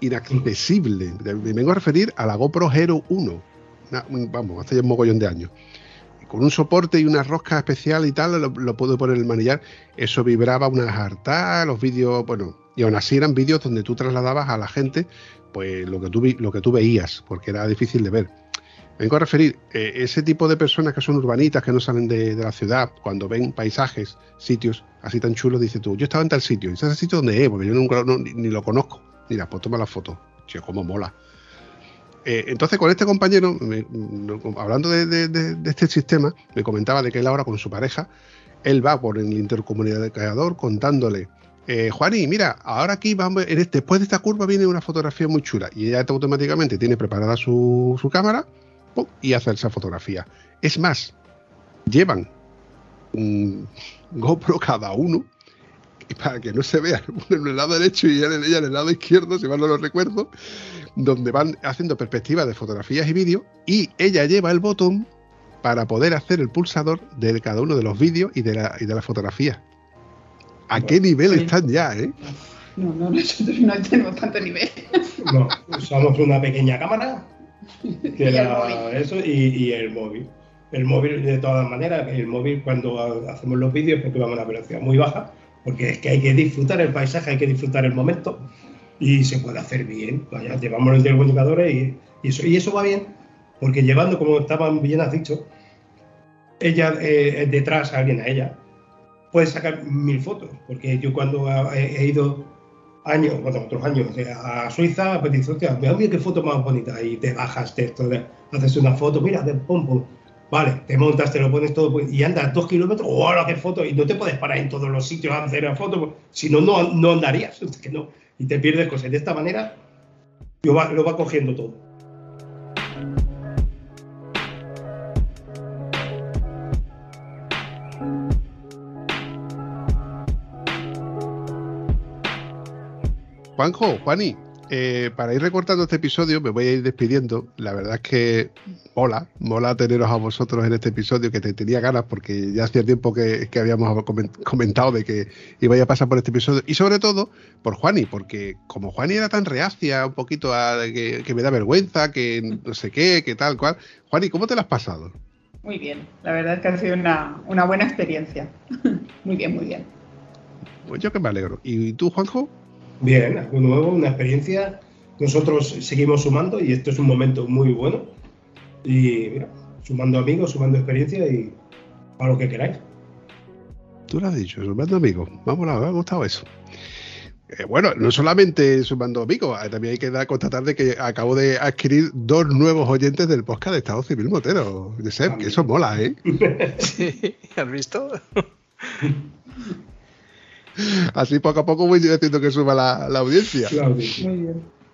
inaccesible. Me vengo a referir a la GoPro Hero 1. vamos, hace ya un mogollón de años. Con un soporte y una rosca especial y tal, lo, puedo poner en el manillar. Eso vibraba una jarta, los vídeos, bueno, Y aún así eran vídeos donde tú trasladabas a la gente pues lo que tú, lo que tú veías, porque era difícil de ver. Vengo a referir, eh, ese tipo de personas que son urbanitas, que no salen de, la ciudad, cuando ven paisajes, sitios así tan chulos, dice tú, yo estaba en tal sitio, y ese sitio donde es, porque yo nunca ni, lo conozco. Mira, pues toma la foto. Tío, cómo mola. Eh, entonces, con este compañero, hablando de, este sistema, me comentaba de que él ahora con su pareja, él va por el intercomunicador contándole, eh, Juani, mira, ahora aquí vamos, después de esta curva viene una fotografía muy chula y ella automáticamente tiene preparada su, cámara y hace esa fotografía. Es más, llevan un GoPro cada uno para que no se vea uno en el lado derecho y ella en el lado izquierdo, si mal no lo recuerdo, donde van haciendo perspectivas de fotografías y vídeos y ella lleva el botón para poder hacer el pulsador de cada uno de los vídeos y de la, y de la fotografía. ¿A qué nivel están ya, eh? No, no, nosotros no [laughs] tenemos tanto nivel. No, usamos una pequeña cámara [laughs] que era eso y, el móvil. El móvil, de todas maneras, el móvil cuando hacemos los vídeos, porque vamos a una velocidad muy baja, porque es que hay que disfrutar el paisaje, hay que disfrutar el momento y se puede hacer bien. Vaya, llevamos los intercomunicadores y, y, eso, y eso va bien, porque llevando, como estaban bien has dicho, ella eh, detrás, alguien a ella, puede sacar mil fotos, porque yo cuando he, ido años, bueno, otros años a Suiza, pues dices, hostia, mira qué foto más bonita, y te bajas texto, haces una foto, mira, de pum, pum, vale, te montas, te lo pones todo, pues, y andas dos kilómetros, ¡hola, qué foto! Y no te puedes parar en todos los sitios a hacer la foto, pues, si no, no andarías, [laughs] que no, y te pierdes cosas. De esta manera, lo va, lo va cogiendo todo. Juanjo, Juani, eh, para ir recortando este episodio, me voy a ir despidiendo. La verdad es que mola, mola teneros a vosotros en este episodio, que te tenía ganas porque ya hacía tiempo que, habíamos comentado de que iba a pasar por este episodio. Y sobre todo por Juani, porque como Juani era tan reacia, un poquito a que, me da vergüenza, que no sé qué, que tal cual. Juani, ¿cómo te lo has pasado? Muy bien, la verdad es que ha sido una, una buena experiencia. [laughs] muy bien, muy bien. Pues yo que me alegro. ¿Y tú, Juanjo? Bien, algo nuevo, una experiencia. Nosotros seguimos sumando y esto es un momento muy bueno. Y mira, sumando amigos, sumando experiencia y a lo que queráis. Tú lo has dicho, sumando amigos. Vamos, me ha gustado eso. Eh, bueno, no solamente sumando amigos, eh, también hay que dar, constatar de que acabo de adquirir dos nuevos oyentes del podcast de Estado Civil Motero. De que eso mola, ¿eh? [laughs] sí, ¿has visto? [laughs] Así poco a poco voy diciendo que suba la, audiencia.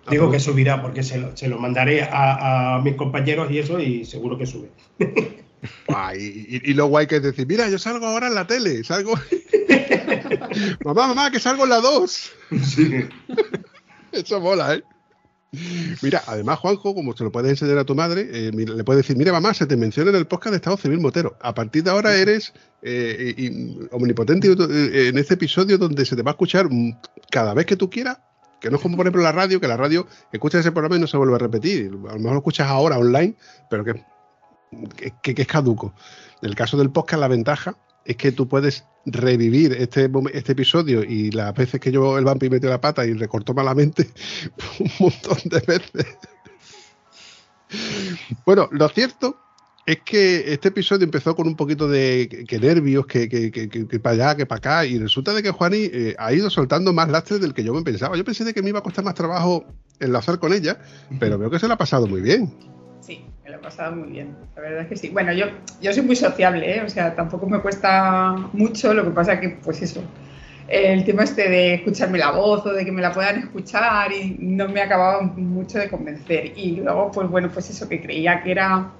Digo que subirá porque se lo, se lo mandaré a, mis compañeros y eso y seguro que sube. [laughs] y, lo guay que es decir, mira, yo salgo ahora en la tele, salgo... [laughs] mamá, mamá, que salgo en la 2. [laughs] Eso mola, ¿eh? Mira, además, Juanjo, como se lo puedes enseñar a tu madre, eh, le puedes decir, mira, mamá, se te menciona en el podcast de Estado Civil Motero. A partir de ahora eres eh, omnipotente eh, en este episodio donde se te va a escuchar cada vez que tú quieras, que no es como por ejemplo la radio, que la radio escucha ese programa y no se vuelve a repetir. A lo mejor lo escuchas ahora online, pero que, que, que es caduco. En el caso del podcast, la ventaja es que tú puedes revivir este, este episodio y las veces que yo el vampi metió la pata y recortó malamente [laughs] un montón de veces. bueno, lo cierto es que este episodio empezó con un poquito de que, nervios, que, que, para allá, que para acá, y resulta de que Juani eh, ha ido soltando más lastres del que yo me pensaba. Yo pensé que me iba a costar más trabajo enlazar con ella, pero veo que se la ha pasado muy bien. Sí, me lo he pasado muy bien, la verdad es que sí. Bueno, yo, yo soy muy sociable, ¿eh? o sea, tampoco me cuesta mucho, lo que pasa que, pues eso, el tema este de escucharme la voz o de que me la puedan escuchar y no me acababa mucho de convencer. Y luego, pues bueno, pues eso, que creía que era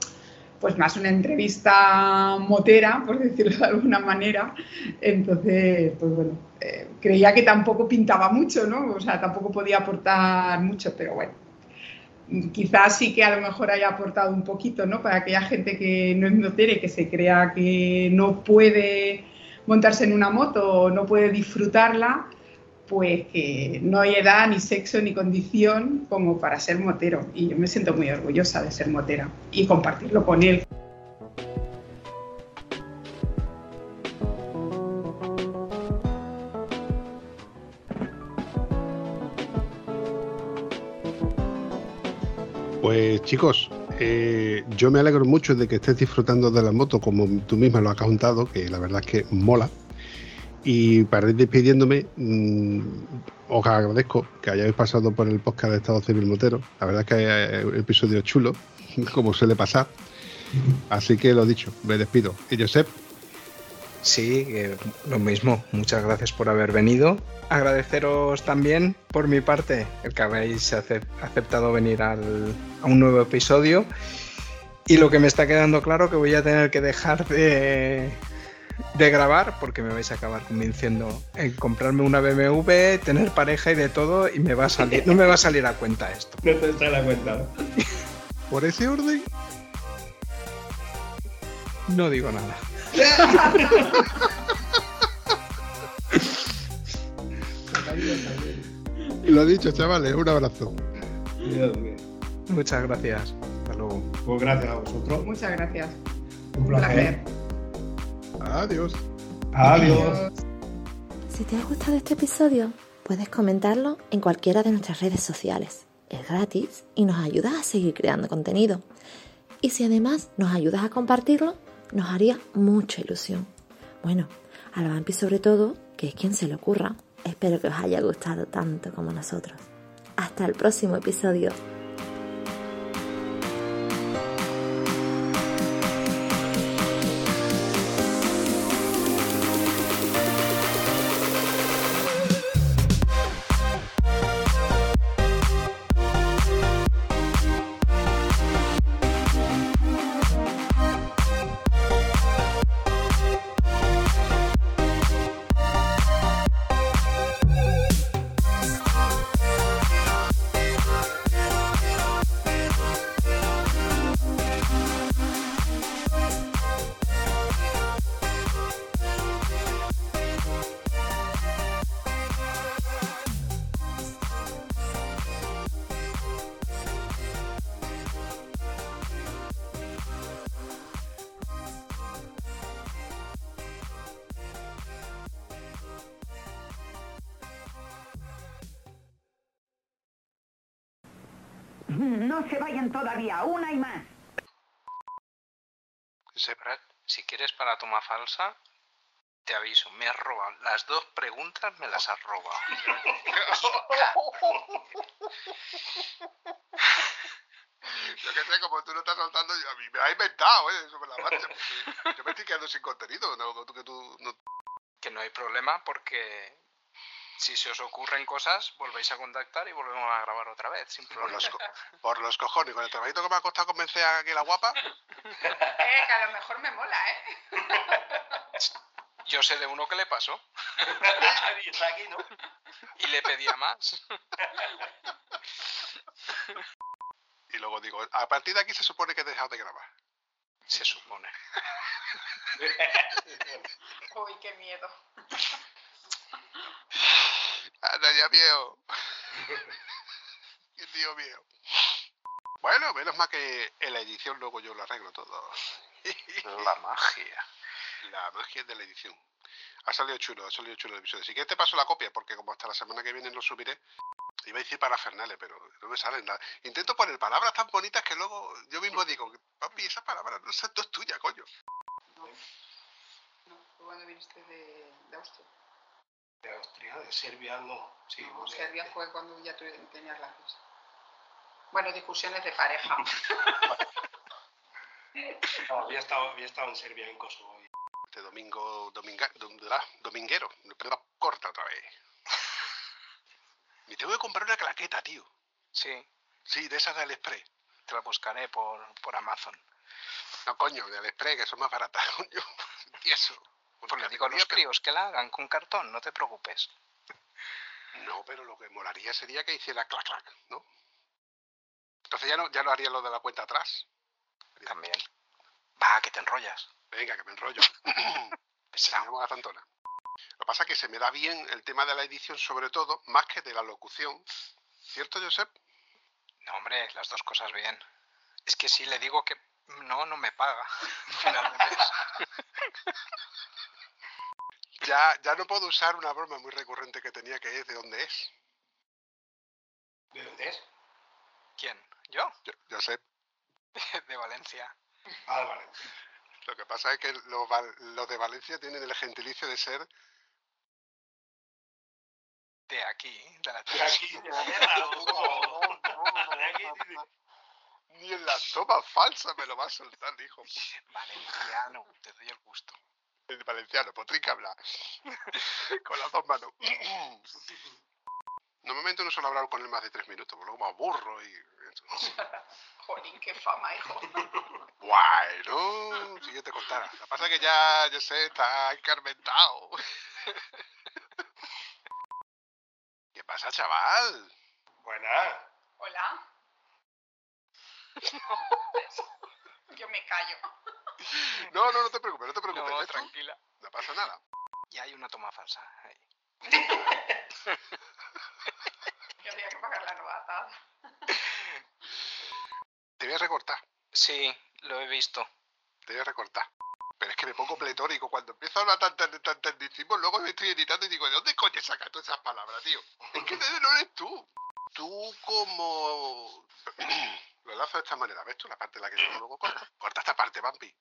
pues más una entrevista motera, por decirlo de alguna manera. Entonces, pues bueno, eh, creía que tampoco pintaba mucho, ¿no? O sea, tampoco podía aportar mucho, pero bueno, quizás sí que a lo mejor haya aportado un poquito, ¿no? Para aquella gente que no es notera que se crea que no puede montarse en una moto o no puede disfrutarla, pues que no hay edad, ni sexo, ni condición como para ser motero. Y yo me siento muy orgullosa de ser motera y compartirlo con él. Pues chicos, eh, yo me alegro mucho de que estés disfrutando de la moto como tú misma lo has contado, que la verdad es que mola. Y para ir despidiéndome, mm, os agradezco que hayáis pasado por el podcast de Estado Civil Motero. La verdad es que hay un episodio chulo, [laughs] como suele pasar. Así que lo dicho, me despido. Y Josep. Sí, lo mismo. Muchas gracias por haber venido. Agradeceros también por mi parte el que habéis aceptado venir a un nuevo episodio. Y lo que me está quedando claro que voy a tener que dejar de, de grabar porque me vais a acabar convenciendo en comprarme una BMW, tener pareja y de todo y me va a salir, no me va a salir a cuenta esto. No te sale a cuenta. Por ese orden. No digo nada. Lo dicho, chavales, un abrazo. Muchas gracias. Hasta luego. Pues gracias a vosotros. Muchas gracias. Un placer. Adiós. Adiós. Si te ha gustado este episodio, puedes comentarlo en cualquiera de nuestras redes sociales. Es gratis y nos ayudas a seguir creando contenido. Y si además nos ayudas a compartirlo, nos haría mucha ilusión. Bueno, a la Vampi sobre todo, que es quien se le ocurra. Espero que os haya gustado tanto como nosotros. Hasta el próximo episodio. Todavía, una y más. Seprat, si quieres para toma falsa, te aviso, me has robado. Las dos preguntas me las has robado. [laughs] Yo que sé, como tú no estás soltando, a mí me ha inventado, ¿eh? Sobre la marcha. yo me estoy quedando sin contenido. ¿no? Que, tú, no... que no hay problema porque si se os ocurren cosas, volvéis a contactar y volvemos a grabar otra vez, sin problema. Por los, por los cojones, con el trabajito que me ha costado convencer a que la guapa. eh, que a lo mejor me mola, ¿eh? [laughs] Yo sé de uno que le pasó. [laughs] aquí, ¿no? Y le pedía más. y luego digo, a partir de aquí se supone que he dejado de grabar. Se supone. Uy, qué miedo. Ya mío. Qué tío mío. Bueno, menos mal que en la edición luego yo lo arreglo todo. La magia. La magia de la edición. Ha salido chulo, ha salido chulo el episodio. Si quieres te paso la copia, porque como hasta la semana que viene lo subiré, iba a decir para Fernales, pero no me salen nada. Intento poner palabras tan bonitas que luego yo mismo digo, papi, esa palabra no, es tuya, coño. No, no, cuando viniste de, de Austria de Austria, de Serbia no. Sí, no, Serbia fue cuando ya tú tenías la cosa. Bueno, discusiones de pareja. [laughs] no, había estado, había estado en Serbia, en Kosovo. Este domingo, dominga, dominguero, pero corta otra vez. Me tengo que comprar una claqueta, tío. Sí. Sí, de esas de AliExpress. Te la buscaré por, por Amazon. No, coño, de AliExpress, que son más baratas, [laughs] coño. Y eso. Porque le digo a los críos que la hagan con cartón, no te preocupes. No, pero lo que molaría sería que hiciera clac clac, ¿no? Entonces ya no, ya no haría lo de la cuenta atrás. También. Va, que te enrollas. Venga, que me enrollo. a la tantona. Lo que pasa es que se me da bien el tema de la edición, sobre todo, más que de la locución. ¿Cierto, Josep? No, hombre, las dos cosas bien. Es que si le digo que no, no me paga. Final de mes. Ya, ya no puedo usar una broma muy recurrente que tenía que es de dónde es. ¿De dónde es? ¿Quién? ¿Yo? Yo, sé. [laughs] de Valencia. Ah, vale. Lo que pasa es que los, de Valencia tienen el gentilicio de ser De aquí, de la De tierra. aquí, de la tierra. [laughs] oh, oh, de aquí, dice. ni en las tomas falsas me lo va a soltar, hijo. Valenciano, te doy el gusto. El valenciano, potrica habla. [laughs] con las dos manos. [coughs] Normalmente no suelo hablar con él más de tres minutos, porque luego me aburro y. [laughs] Jolín, qué fama, hijo. [laughs] Bueno, si yo te contara. Lo que pasa es que ya, yo sé, está encarmentado. ¿Qué pasa, chaval? Buena. Hola. Yo me callo. No, no, no te preocupes, no te preocupes. Tranquila. No pasa nada. Y hay una toma falsa. ahí. Yo tenía que pagar la novatada. Te voy a recortar, Sí, lo he visto. te voy a recortar. Pero es que me pongo pletórico. Cuando empiezo a hablar tan, tan, tan tecnicismo, luego me estoy editando y digo, ¿de dónde coño sacas todas esas palabras, tío? Es que no eres tú. Tú como... [clears throat] Lo enlazo de esta manera, ¿ves tú? La parte en la que yo luego corto. Corta esta parte, Bambi.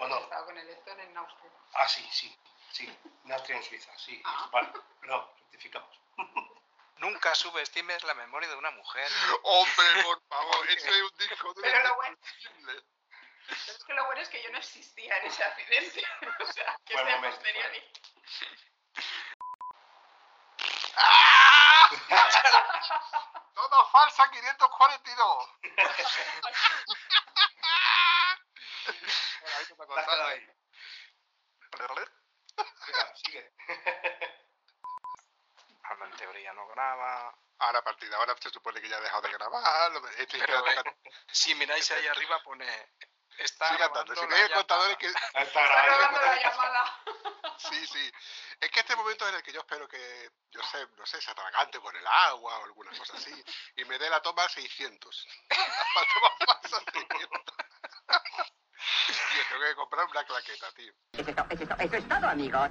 ¿O no? He estado con el Héctor en Austria. Ah, sí, sí. Sí. En Austria, en Suiza, sí. Ah. Vale. No, rectificamos. [laughs] Nunca subestimes la memoria de una mujer. Hombre, por [laughs] favor, ese es un disco de Pero lo bueno- es que lo bueno es que yo no existía en ese accidente. [laughs] o sea, que Buen sea momento, posteriori. ¡Ah! [laughs] Todo falsa 542. Venga, ahí te me ha Te has contado. quedado ahí. Venga, sigue. [laughs] Ahora en teoría no graba. Ahora a partir de ahora se supone que ya ha dejado de grabar. Estoy Pero, eh, Si miráis ahí arriba pone... Está Sigue andando. Si veis el la contador es que... Está Está grabando la llamada. Sí, sí. Es que este momento es en el que yo espero que, yo sé, no sé, se atragante con el agua o alguna cosa así, y me dé la toma 600. [laughs] La toma falsa [laughs] 600. Tío, tengo que comprar una claqueta, tío. Eso es, eso es todo, amigos.